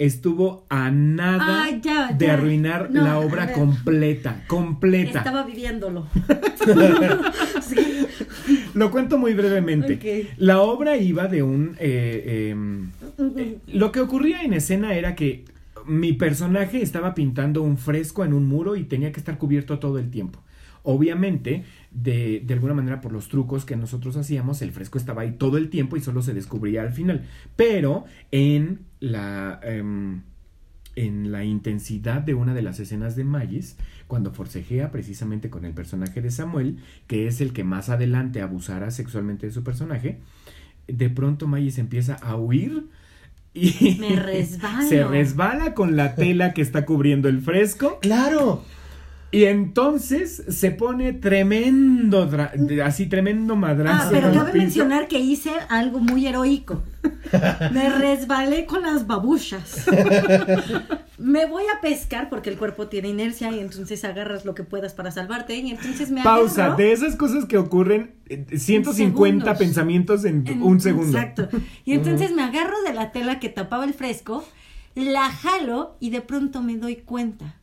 estuvo a nada Ah, ya, de arruinar No, la obra completa, completa. Estaba viviéndolo. sí. Lo cuento muy brevemente. La obra iba de un... eh, em, eh, lo que ocurría en escena era que mi personaje estaba pintando un fresco en un muro y tenía que estar cubierto todo el tiempo. obviamente, de, de alguna manera por los trucos que nosotros hacíamos, el fresco estaba ahí todo el tiempo y solo se descubría al final. Pero en la... em, en la intensidad de una de las escenas de Magis, cuando forcejea precisamente con el personaje de Samuel, que es el que más adelante abusará sexualmente de su personaje, de pronto Magis empieza a huir y Me se resbala con la tela que está cubriendo el fresco ¡Claro! Y entonces se pone tremendo, así tremendo madrazo. Ah, pero en cabe mencionar que hice algo muy heroico. Me resbalé con las babuchas. Me voy a pescar porque el cuerpo tiene inercia y entonces agarras lo que puedas para salvarte y entonces me Pausa, agarro de esas cosas que ocurren eh, 150 segundos. pensamientos en, en- un segundo. Exacto. Y entonces me agarro de la tela que tapaba el fresco, la jalo y de pronto me doy cuenta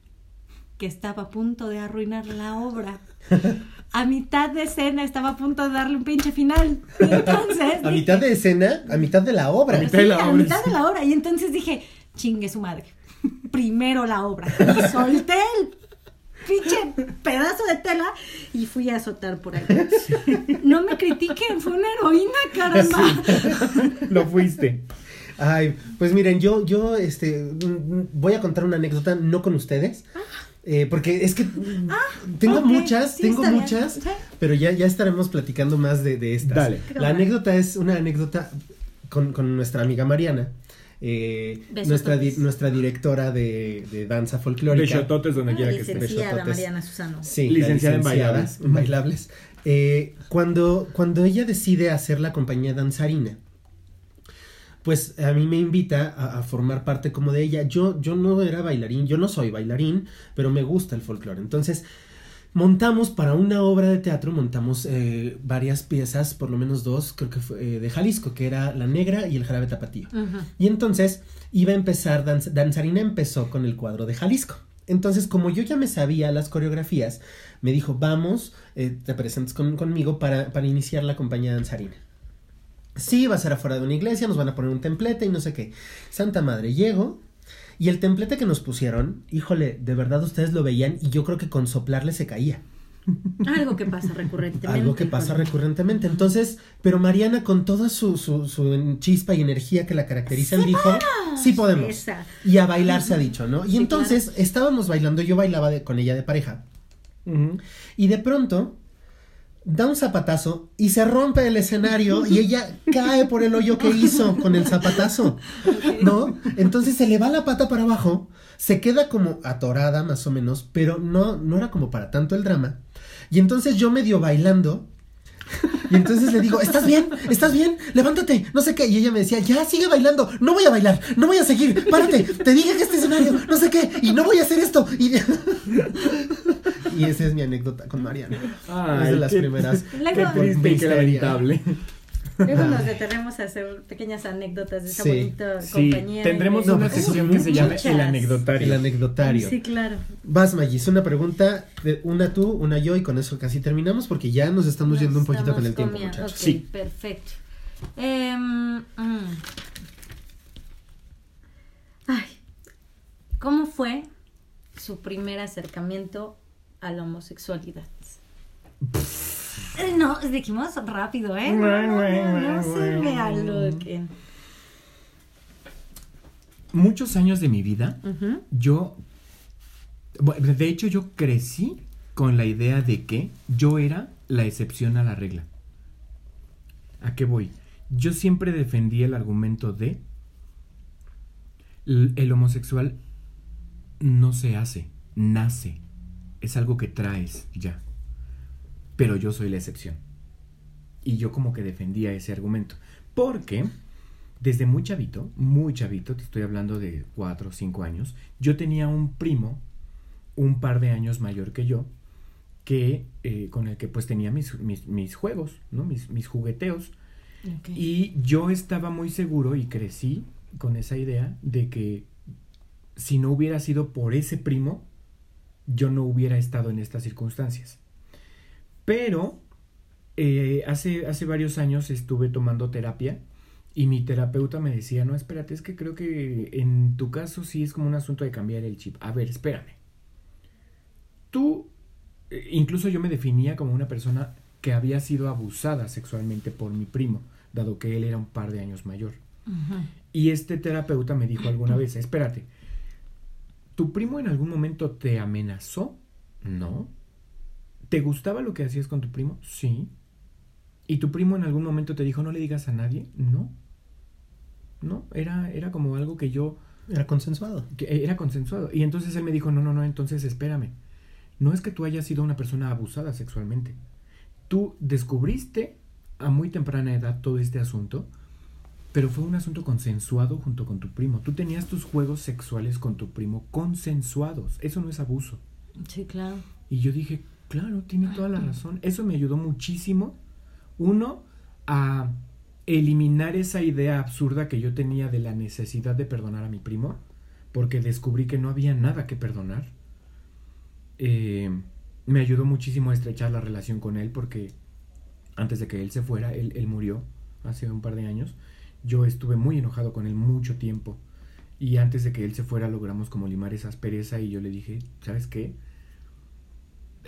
que estaba a punto de arruinar la obra. A mitad de escena estaba a punto de darle un pinche final. Y entonces A mitad de escena, a mitad de la obra. A mitad de la a obra, mitad sí. de la obra. Y entonces dije, chingue su madre. Primero la obra. Y solté el pinche pedazo de tela y fui a azotar por ahí. No me critiquen, fue una heroína, caramba. Lo fuiste. Ay, pues miren, yo, yo, este, mm, mm, voy a contar una anécdota, no con ustedes, eh, porque es que mm, tengo muchas, sí, tengo bien, muchas, pero ya, ya estaremos platicando más de, de estas. Dale. La anécdota es una anécdota con, con nuestra amiga Mariana, eh, nuestra, di- nuestra directora de, de danza De folclórica. shototes donde quiera que esté. licenciada. Mariana Susano. Sí, Licenciada en bailables. en bailables. Eh, cuando, cuando ella decide hacer la compañía danzarina, pues a mí me invita a, a formar parte como de ella. Yo, yo no era bailarín, yo no soy bailarín, pero me gusta el folclore. Entonces, montamos para una obra de teatro, montamos eh, varias piezas, por lo menos dos, creo que fue eh, de Jalisco, que era La Negra y el Jarabe Tapatío. Y entonces iba a empezar, danz- Danzarina empezó con el cuadro de Jalisco. Entonces, como yo ya me sabía las coreografías, me dijo, vamos, eh, te presentes con- conmigo para, para iniciar la compañía danzarina. Sí, va a ser afuera de una iglesia, nos van a poner un templete y no sé qué. Santa Madre, llego y el templete que nos pusieron, híjole, de verdad ustedes lo veían y yo creo que con soplarle se caía. Algo que pasa recurrentemente. Algo que pasa recurrentemente. Entonces, pero Mariana con toda su, su, su chispa y energía que la caracterizan dijo, sí podemos. Esa. Y a bailar se ha dicho, ¿no? Y Sí, entonces estábamos bailando, yo bailaba de- con ella de pareja. Y de pronto da un zapatazo y se rompe el escenario y ella cae por el hoyo que hizo con el zapatazo, ¿no? Entonces se le va la pata para abajo, se queda como atorada más o menos, pero no, no era como para tanto el drama. Y entonces yo medio bailando. Y entonces le digo, ¿estás bien? ¿Estás bien? Levántate, no sé qué. Y ella me decía, ya, sigue bailando, no voy a bailar, no voy a seguir, párate, te dije que este escenario, no sé qué, y no voy a hacer esto. Y, y esa es mi anécdota con Mariana. Ay, es de las qué- primeras. Qué triste y qué lamentable. Luego nos detenemos a hacer pequeñas anécdotas de esa Sí, bonita Sí, compañía. tendremos una sección que se llame muchas. El Anecdotario. El anecdotario. Sí, claro. Vas, Magis, una pregunta, de una tú, una yo, y con eso casi terminamos porque ya nos estamos yendo un poquito con el tiempo, muchachos. Ok, Sí. perfecto. Em, mm. Ay, ¿cómo fue su primer acercamiento a la homosexualidad? Eh, No, dijimos rápido, ¿eh? No, no, no, no lo que... Muchos años de mi vida, yo. De hecho, yo crecí con la idea de que yo era la excepción a la regla. ¿A qué voy? Yo siempre defendí el argumento de. El homosexual no se hace, nace. Es algo que traes ya. Pero yo soy la excepción. Y yo como que defendía ese argumento. Porque desde muy chavito, muy chavito, te estoy hablando de cuatro o cinco años, yo tenía un primo, un par de años mayor que yo, que eh, con el que pues tenía mis, mis, mis juegos, ¿no? Mis, mis jugueteos. Y yo estaba muy seguro y crecí con esa idea de que si no hubiera sido por ese primo, yo no hubiera estado en estas circunstancias. Pero eh, hace, hace varios años estuve tomando terapia y mi terapeuta me decía, no, espérate, es que creo que en tu caso sí es como un asunto de cambiar el chip. A ver, espérame. Tú eh, incluso yo me definía como una persona que había sido abusada sexualmente por mi primo, dado que él era un par de años mayor. Y este terapeuta me dijo alguna vez, espérate, ¿tu primo en algún momento te amenazó? No. ¿Te gustaba lo que hacías con tu primo? Sí. ¿Y tu primo en algún momento te dijo no le digas a nadie? No. No, era, era como algo que yo... Era consensuado. Que era consensuado. Y entonces él me dijo, no, no, no, entonces espérame. No es que tú hayas sido una persona abusada sexualmente. Tú descubriste a muy temprana edad todo este asunto, pero fue un asunto consensuado junto con tu primo. Tú tenías tus juegos sexuales con tu primo consensuados. Eso no es abuso. Sí, claro. Y yo dije, claro, tiene toda la razón. Eso me ayudó muchísimo. Uno, a eliminar esa idea absurda que yo tenía de la necesidad de perdonar a mi primo, porque descubrí que no había nada que perdonar. Eh, me ayudó muchísimo a estrechar la relación con él, porque antes de que él se fuera, él, él murió hace un par de años. Yo estuve muy enojado con él mucho tiempo. Y antes de que él se fuera logramos como limar esa aspereza y yo le dije, ¿sabes qué?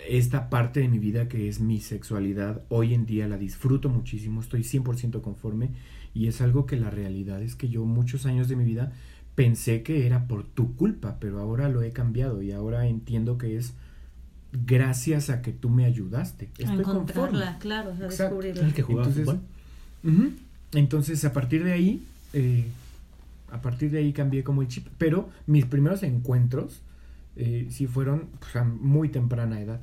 Esta parte de mi vida que es mi sexualidad, hoy en día la disfruto muchísimo, estoy 100% conforme y es algo que la realidad es que yo muchos años de mi vida pensé que era por tu culpa, pero ahora lo he cambiado y ahora entiendo que es gracias a que tú me ayudaste. Estoy a encontrarla, claro, a descubrirla. El que entonces, entonces, a partir de ahí, eh, a partir de ahí cambié como el chip, pero mis primeros encuentros eh, sí fueron pues, a muy temprana edad.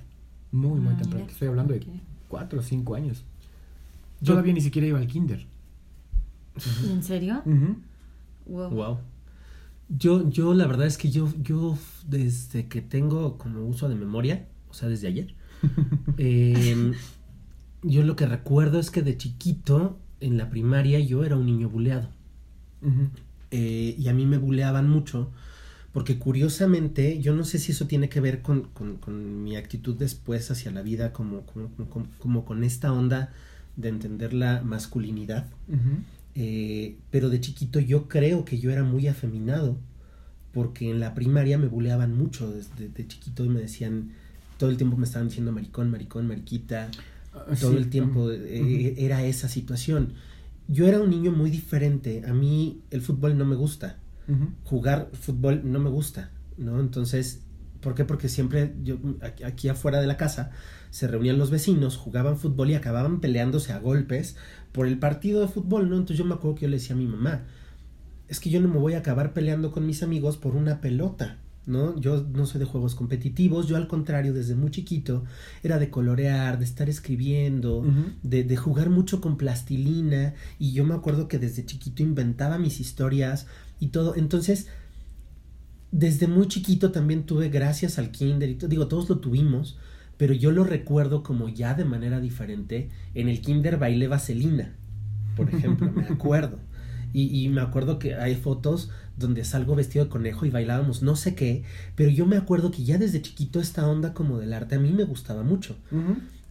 Muy, muy ah, temprana. Estoy hablando de cuatro o cinco años. Yo, Todavía ni siquiera iba al kinder. ¿En serio? wow. Yo, yo, la verdad es que yo, yo, desde que tengo como uso de memoria, o sea, desde ayer, em, yo lo que recuerdo es que de chiquito, en la primaria, yo era un niño buleado. Eh, y a mí me buleaban mucho porque curiosamente yo no sé si eso tiene que ver con, mi actitud después hacia la vida, como, como, con esta onda de entender la masculinidad, eh, pero de chiquito yo creo que yo era muy afeminado, porque en la primaria me buleaban mucho desde de chiquito y me decían, todo el tiempo me estaban diciendo maricón, maricón, mariquita, ah, todo el tiempo eh, era esa situación. Yo era un niño muy diferente, a mí el fútbol no me gusta Jugar fútbol no me gusta, ¿no? Entonces, ¿por qué? Porque siempre yo, aquí afuera de la casa, se reunían los vecinos, jugaban fútbol y acababan peleándose a golpes por el partido de fútbol, ¿no? Entonces yo me acuerdo que yo le decía a mi mamá, es que yo no me voy a acabar peleando con mis amigos por una pelota. ¿no? Yo no soy de juegos competitivos, yo al contrario, desde muy chiquito, era de colorear, de estar escribiendo, de, de, jugar mucho con plastilina, y yo me acuerdo que desde chiquito inventaba mis historias y todo. Entonces, desde muy chiquito también tuve, gracias al kinder, y digo, todos lo tuvimos, pero yo lo recuerdo como ya de manera diferente. En el kinder bailé vaselina, por ejemplo, me acuerdo. Y, y, me acuerdo que hay fotos donde salgo vestido de conejo y bailábamos no sé qué, pero yo me acuerdo que ya desde chiquito esta onda como del arte a mí me gustaba mucho.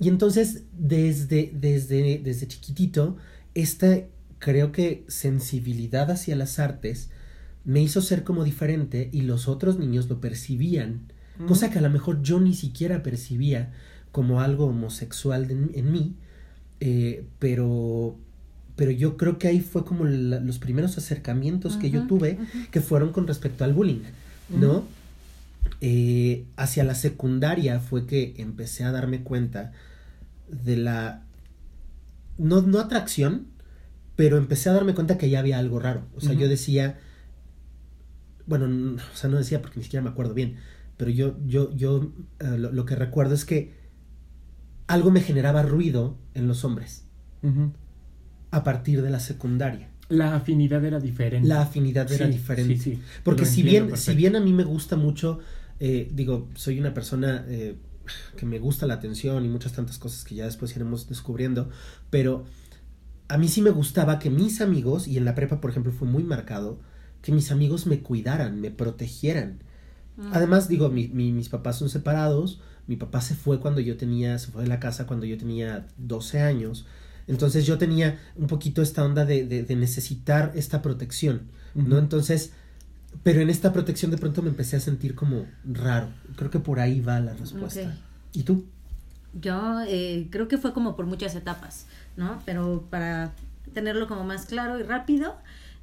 Y entonces desde, desde, desde chiquitito, esta creo que sensibilidad hacia las artes me hizo ser como diferente y los otros niños lo percibían, cosa que a lo mejor yo ni siquiera percibía como algo homosexual en mí, eh, pero pero yo creo que ahí fue como los primeros acercamientos que yo tuve que fueron con respecto al bullying, ¿no? Eh, hacia la secundaria fue que empecé a darme cuenta de la no, no atracción, pero empecé a darme cuenta que ya había algo raro. O sea, yo decía, bueno, o sea, no decía porque ni siquiera me acuerdo bien, pero yo, yo, yo eh, lo, que recuerdo es que algo me generaba ruido en los hombres a partir de la secundaria. La afinidad era diferente. La afinidad era diferente. Sí, sí, Porque si bien, si bien a mí me gusta mucho, eh, digo, soy una persona eh, que me gusta la atención y muchas tantas cosas que ya después iremos descubriendo, pero a mí sí me gustaba que mis amigos, y en la prepa, por ejemplo, fue muy marcado, que mis amigos me cuidaran, me protegieran. Mm. Además, digo, mis papás son separados, mi papá se fue cuando yo tenía, se fue de la casa cuando yo tenía 12 años, entonces yo tenía un poquito esta onda de, de, necesitar esta protección, ¿no? Entonces, pero en esta protección de pronto me empecé a sentir como raro. Creo que por ahí va la respuesta. ¿Y tú? Yo eh, creo que fue como por muchas etapas, ¿no? Pero para tenerlo como más claro y rápido,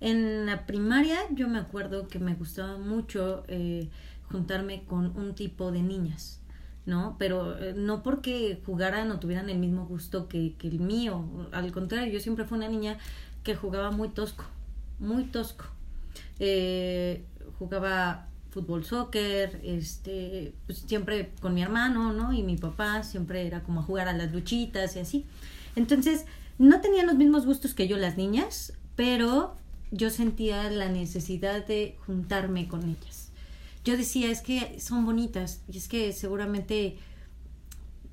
en la primaria yo me acuerdo que me gustaba mucho eh, juntarme con un tipo de niñas, ¿no? Pero eh, no porque jugaran o tuvieran el mismo gusto que, que el mío, al contrario, yo siempre fui una niña que jugaba muy tosco, muy tosco. Eh, jugaba fútbol, soccer, este, pues siempre con mi hermano, ¿no? Y mi papá siempre era como a jugar a las luchitas y así. Entonces, no tenían los mismos gustos que yo las niñas, pero yo sentía la necesidad de juntarme con ellas. Yo decía, es que son bonitas y es que seguramente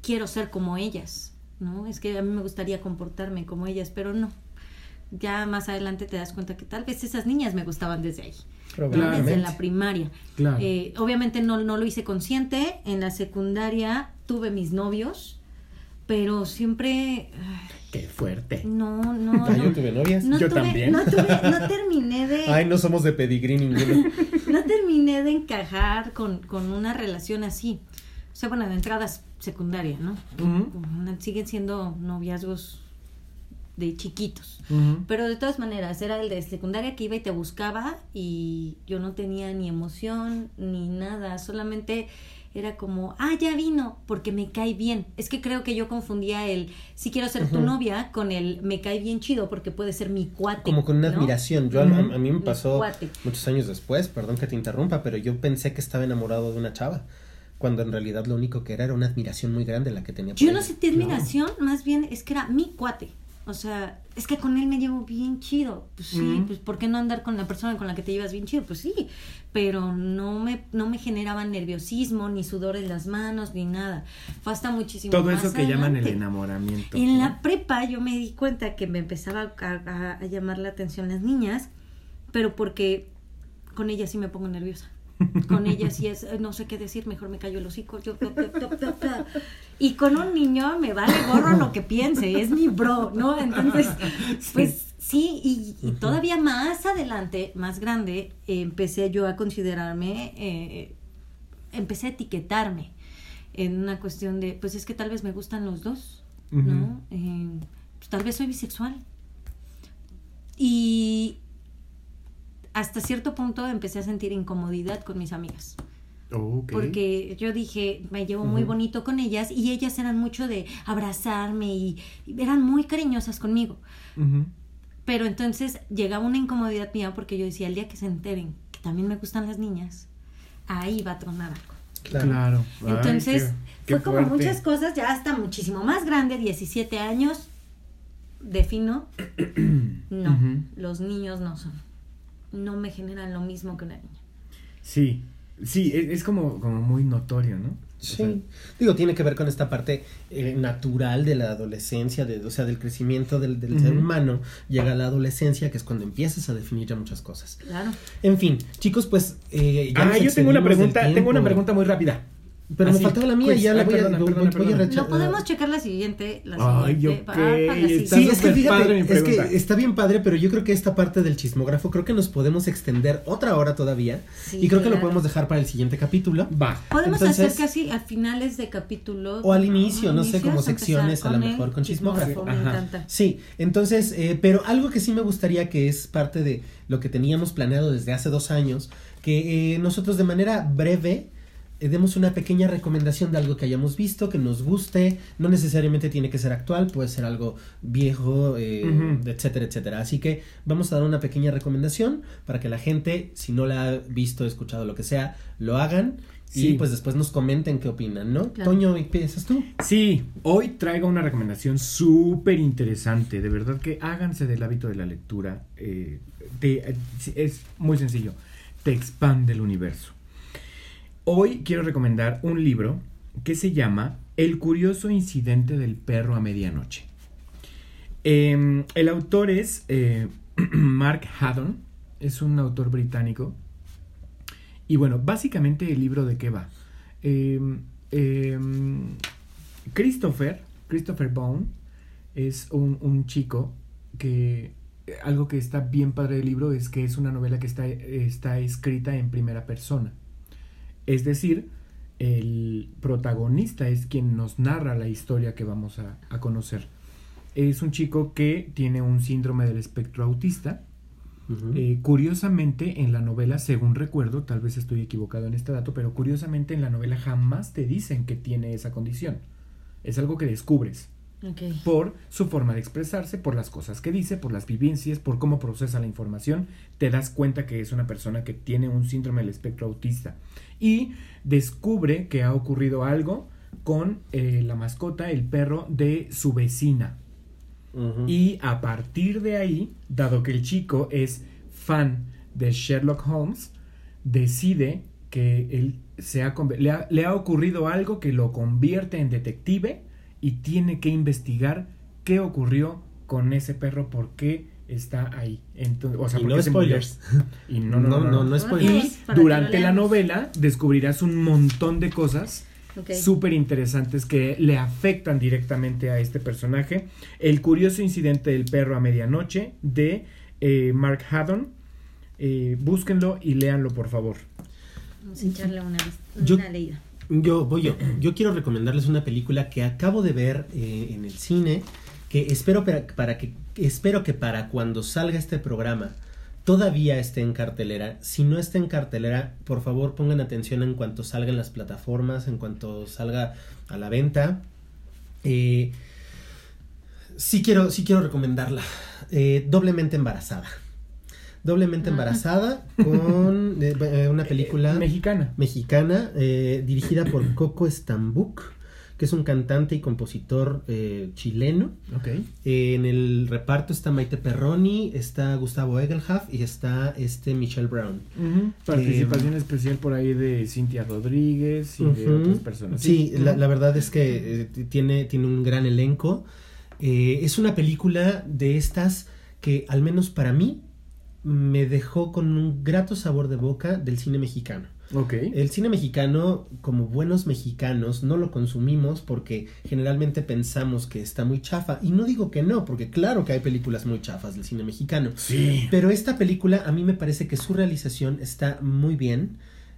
quiero ser como ellas, ¿no? Es que a mí me gustaría comportarme como ellas, pero no. Ya más adelante te das cuenta que tal vez esas niñas me gustaban desde ahí. Desde la primaria. Claro. Eh, obviamente no, no lo hice consciente. En la secundaria tuve mis novios, pero siempre... ay, Qué fuerte. No, no. Ah, yo tuve novias. No Yo tuve- también. No, tuve- no terminé de... Ay, no somos de pedigrí ninguno. no terminé de encajar con, con una relación así. O sea, bueno, de entradas secundaria, ¿no? Siguen siendo noviazgos de chiquitos. Pero de todas maneras, era el de secundaria que iba y te buscaba y yo no tenía ni emoción ni nada, solamente era como, ah, ya vino, porque me cae bien. Es que creo que yo confundía el, si quiero ser tu novia, con el, me cae bien chido, porque puede ser mi cuate. Como con una ¿no? admiración. Yo a- a, a mí me pasó muchos años después, perdón que te interrumpa, pero yo pensé que estaba enamorado de una chava. Cuando en realidad lo único que era era una admiración muy grande la que tenía por Yo no sentí admiración, más bien es que era mi cuate. O sea, es que con él me llevo bien chido. Pues sí, Mm. pues ¿por qué no andar con la persona con la que te llevas bien chido? Pues sí, pero no me, no me generaba nerviosismo, ni sudor en las manos, ni nada. Fue hasta muchísimo Todo más eso que llaman el enamoramiento. En ¿no? la prepa yo me di cuenta que me empezaba a, a- a llamar la atención las niñas, pero porque con ellas sí me pongo nerviosa. Con ellas sí es, no sé qué decir, mejor me callo el hocico. Yo. Y con un niño me vale gorro lo que piense, es mi bro, ¿no? Entonces, pues sí, y, y todavía más adelante, más grande, eh, empecé yo a considerarme, eh, empecé a etiquetarme en una cuestión de, pues es que tal vez me gustan los dos, ¿no? Eh, pues, tal vez soy bisexual. Y hasta cierto punto empecé a sentir incomodidad con mis amigas. Ok. Porque yo dije, me llevo muy Ujú. bonito con ellas y ellas eran mucho de abrazarme y, y eran muy cariñosas conmigo. Ujú. Pero entonces llegaba una incomodidad mía porque yo decía, el día que se enteren que también me gustan las niñas, ahí va a tronar algo. Claro. Claro. Ay, Entonces, qué- qué fue como fuerte. muchas cosas, ya hasta muchísimo más grande, 17 años, defino, no, Ujú. los niños no son, no me generan lo mismo que una niña. Sí, sí, es, es como, como muy notorio, ¿no? O sea, Sí, digo, tiene que ver con esta parte eh, natural de la adolescencia, de, o sea, del crecimiento del, del ser humano. Llega la adolescencia, que es cuando empiezas a definir ya muchas cosas. Claro. En fin, chicos, pues... Eh, ya Ah, yo tengo una pregunta, tengo una pregunta muy rápida. Pero me faltaba la mía y quiz. ya la voy, a- perdona, voy- perdona, voy a perdona. recha- No podemos checar la siguiente. La Ay, siguiente. ok, Ah, para la está Sí, es que fíjate, es que está bien padre, pero yo creo que esta parte del chismógrafo creo que nos podemos extender otra hora todavía Sí, y creo que lo podemos dejar para el siguiente capítulo. Va. Podemos Entonces- hacer casi a finales de capítulo. O al inicio, no sé, como secciones, a lo mejor con chismógrafo. Me Ajá. encanta. Sí, entonces, eh, pero algo que sí me gustaría que es parte de lo que teníamos planeado desde hace dos años, que eh, nosotros de manera breve demos una pequeña recomendación de algo que hayamos visto, que nos guste, no necesariamente tiene que ser actual, puede ser algo viejo, eh, etcétera, etcétera. Así que vamos a dar una pequeña recomendación para que la gente, si no la ha visto, escuchado, lo que sea, lo hagan. Y pues después nos comenten qué opinan, ¿no? Claro. Toño, ¿empiezas tú? Sí, hoy traigo una recomendación súper interesante. De verdad que háganse del hábito de la lectura. eh, te- eh, es muy sencillo. Te expande el universo. Hoy quiero recomendar un libro que se llama El curioso incidente del perro a medianoche. Em, el autor es eh, Mark Haddon. Es un autor británico. Y bueno, básicamente el libro de qué va. Em, em, Christopher, Christopher Bone, es un, un chico que algo que está bien padre del libro es que es una novela que está, está escrita en primera persona. Es decir, el protagonista es quien nos narra la historia que vamos a, a conocer. Es un chico que tiene un síndrome del espectro autista. Eh, curiosamente en la novela, según recuerdo, tal vez estoy equivocado en este dato, pero curiosamente en la novela jamás te dicen que tiene esa condición. Es algo que descubres Por su forma de expresarse, por las cosas que dice, por las vivencias, por cómo procesa la información, te das cuenta que es una persona que tiene un síndrome del espectro autista y descubre que ha ocurrido algo con eh, la mascota, el perro de su vecina. Y a partir de ahí, dado que el chico es fan de Sherlock Holmes, decide que él se ha, le, ha, le ha ocurrido algo que lo convierte en detective y tiene que investigar qué ocurrió con ese perro, por qué está ahí. Entonces, o sea, Y no se spoilers. Y no, no, no, no, spoilers. Y durante la novela descubrirás un montón de cosas Ok. súper interesantes que le afectan directamente a este personaje. El curioso incidente del perro a medianoche de eh, Mark Haddon. Eh, búsquenlo y léanlo, por favor. Vamos a echarle una, Yo- una leída. Yo voy yo. Yo quiero recomendarles una película que acabo de ver eh, en el cine, que espero para, para que espero que para cuando salga este programa todavía esté en cartelera. Si no está en cartelera, por favor pongan atención en cuanto salga en las plataformas, en cuanto salga a la venta. Eh, sí quiero, sí quiero recomendarla. Eh, doblemente embarazada. Doblemente Ah. embarazada con eh, eh, una película Eh, mexicana. mexicana eh, dirigida por Coco Stambuk, que es un cantante y compositor eh, chileno. Ok. Eh, en el reparto está Maite Perroni, está Gustavo Egelhaf y está este Michelle Brown. Participación especial por ahí de Cintia Rodríguez y de otras personas. Sí, la, la verdad es que eh, tiene, tiene un gran elenco. Eh, es una película de estas que, al menos para mí, me dejó con un grato sabor de boca del cine mexicano. Ok. El cine mexicano, como buenos mexicanos, no lo consumimos porque generalmente pensamos que está muy chafa. Y no digo que no, porque claro que hay películas muy chafas del cine mexicano. Sí. Pero esta película a mí me parece que su realización está muy bien.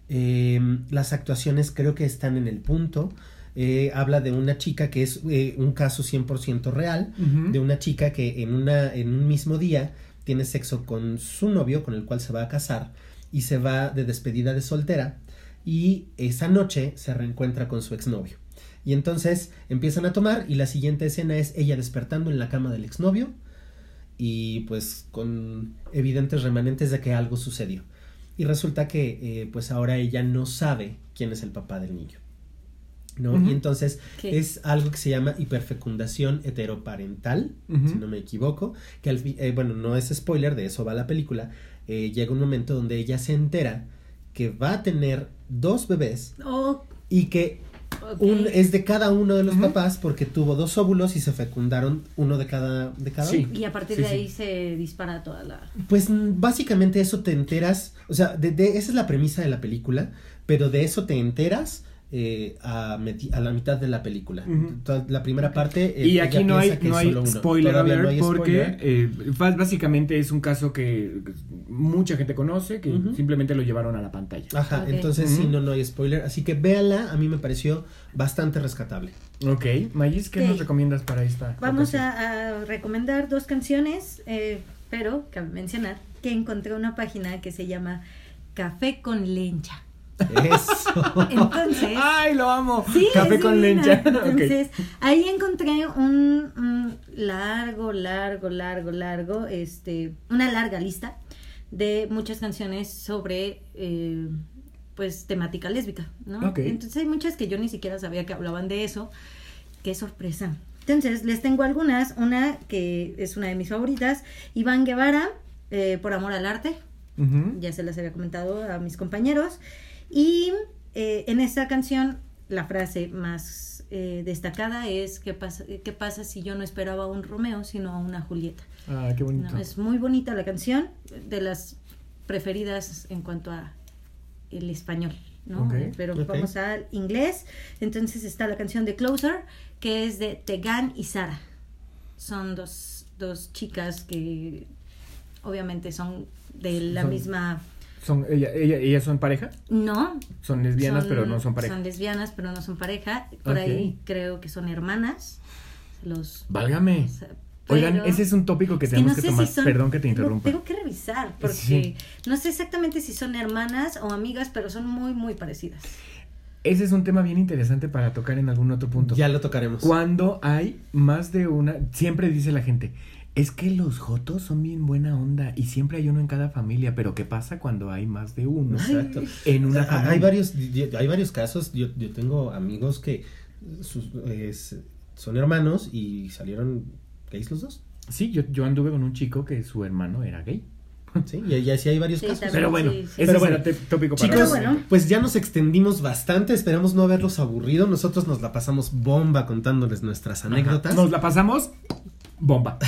Eh, las actuaciones creo que están en el punto. Eh, habla de una chica que es eh, un caso 100% real, de una chica que en, una, en un mismo día tiene sexo con su novio, con el cual se va a casar, y se va de despedida de soltera, y esa noche se reencuentra con su exnovio. Y entonces empiezan a tomar, y la siguiente escena es ella despertando en la cama del exnovio, y pues con evidentes remanentes de que algo sucedió. Y resulta que eh, pues ahora ella no sabe quién es el papá del niño. ¿No? Y entonces ¿Qué? es algo que se llama hiperfecundación heteroparental, si no me equivoco, que al eh, bueno, no es spoiler, de eso va la película, eh, llega un momento donde ella se entera que va a tener dos bebés Oh, y que un, es de cada uno de los papás porque tuvo dos óvulos y se fecundaron uno de cada, de cada Sí. uno. Y a partir Sí, de sí. ahí se dispara toda la... Pues mm, básicamente eso te enteras, o sea, de, de- esa es la premisa de la película, pero de eso te enteras eh, a, la mitad de la película. La primera parte... eh, Y aquí no hay, no hay spoiler Todavía alert no hay porque spoiler. eh, básicamente es un caso que mucha gente conoce, que simplemente lo llevaron a la pantalla. Ajá, entonces sí, Ujú. no, no hay spoiler. Así que véanla, a mí me pareció bastante rescatable. Ok, Magis, ¿qué nos recomiendas para esta? Vamos a, a recomendar dos canciones, eh, pero cabe mencionar que encontré una página que se llama Café con Lencha. Eso. Entonces... ¡Ay, lo amo! Sí, Café con lencha. Entonces, ahí encontré un, un largo, largo, largo, largo, este, una larga lista de muchas canciones sobre, eh, pues, temática lésbica, ¿no? Entonces hay muchas que yo ni siquiera sabía que hablaban de eso. Qué sorpresa. Entonces, les tengo algunas. Una que es una de mis favoritas, Iván Guevara, eh, Por Amor al Arte ya se las había comentado a mis compañeros. Y eh, en esta canción, la frase más eh, destacada es: ¿qué pasa, ¿qué pasa si yo no esperaba a un Romeo, sino a una Julieta? Ah, qué bonito. No, es muy bonita la canción, de las preferidas en cuanto a el español. ¿no? Pero vamos al inglés. Entonces está la canción de Closer, que es de Tegan y Sara. Son dos, dos chicas que obviamente son de la Son misma Son, ella, ella, ¿Ellas son pareja? No. Son lesbianas, pero no son pareja. Son lesbianas, pero no son pareja. Por Ok. ahí creo que son hermanas. Los. Válgame. o sea, Oigan, pero- ese es un tópico que Es que tenemos no que sé tomar. si son- Perdón que te lo interrumpa. tengo que revisar porque Sí. no sé exactamente si son hermanas o amigas, pero son muy, muy parecidas. Ese es un tema bien interesante para tocar en algún otro punto. Ya lo tocaremos. Cuando hay más de una, siempre dice la gente, es que los jotos son bien buena onda y siempre hay uno en cada familia, pero ¿qué pasa cuando hay más de uno Exacto. en una Ah, familia? Hay varios, hay varios casos. Yo, yo tengo amigos que sus- es- son hermanos y salieron gays los dos. Sí, yo, yo anduve con un chico que su hermano era gay. Sí, y, así hay varios Sí, casos. también. Pero bueno, sí, Pero bueno, tópico para Chicos, bueno. pues ya nos extendimos bastante, esperamos no haberlos aburrido, nosotros nos la pasamos bomba contándoles nuestras anécdotas. Nos la pasamos bomba.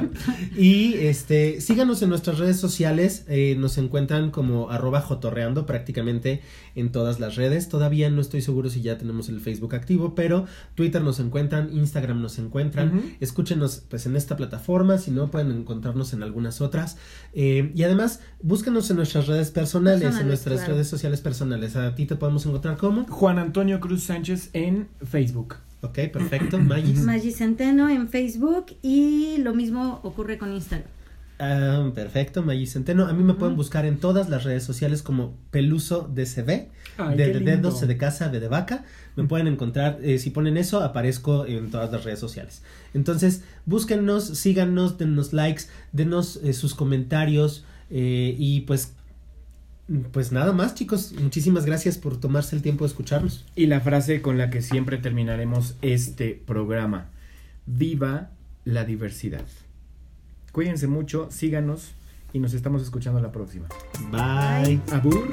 y este, síganos en nuestras redes sociales, eh, nos encuentran como arroba jotorreando prácticamente en todas las redes. Todavía no estoy seguro si ya tenemos el Facebook activo, pero Twitter nos encuentran, Instagram nos encuentran. Ujú. Escúchenos pues en esta plataforma, si no pueden encontrarnos en algunas otras. Eh, y además, búsquenos en nuestras redes personales, en nuestras claro. redes sociales personales. A ti te podemos encontrar como. Juan Antonio Cruz Sánchez en Facebook. Ok, perfecto, Magis. Maggi Centeno en Facebook y lo mismo ocurre con Instagram. Ah, perfecto, Magis Centeno. A mí me pueden buscar en todas las redes sociales como Peluso DCB. Ay, de, dedos, de casa, B de vaca. Me pueden encontrar, eh, si ponen eso, aparezco en todas las redes sociales. Entonces, búsquennos, síganos, denos likes, denos eh, sus comentarios eh, y pues, pues nada más, chicos. Muchísimas gracias por tomarse el tiempo de escucharnos. Y la frase con la que siempre terminaremos este programa. Viva la diversidad. Cuídense mucho, síganos y nos estamos escuchando la próxima. Bye. Abur.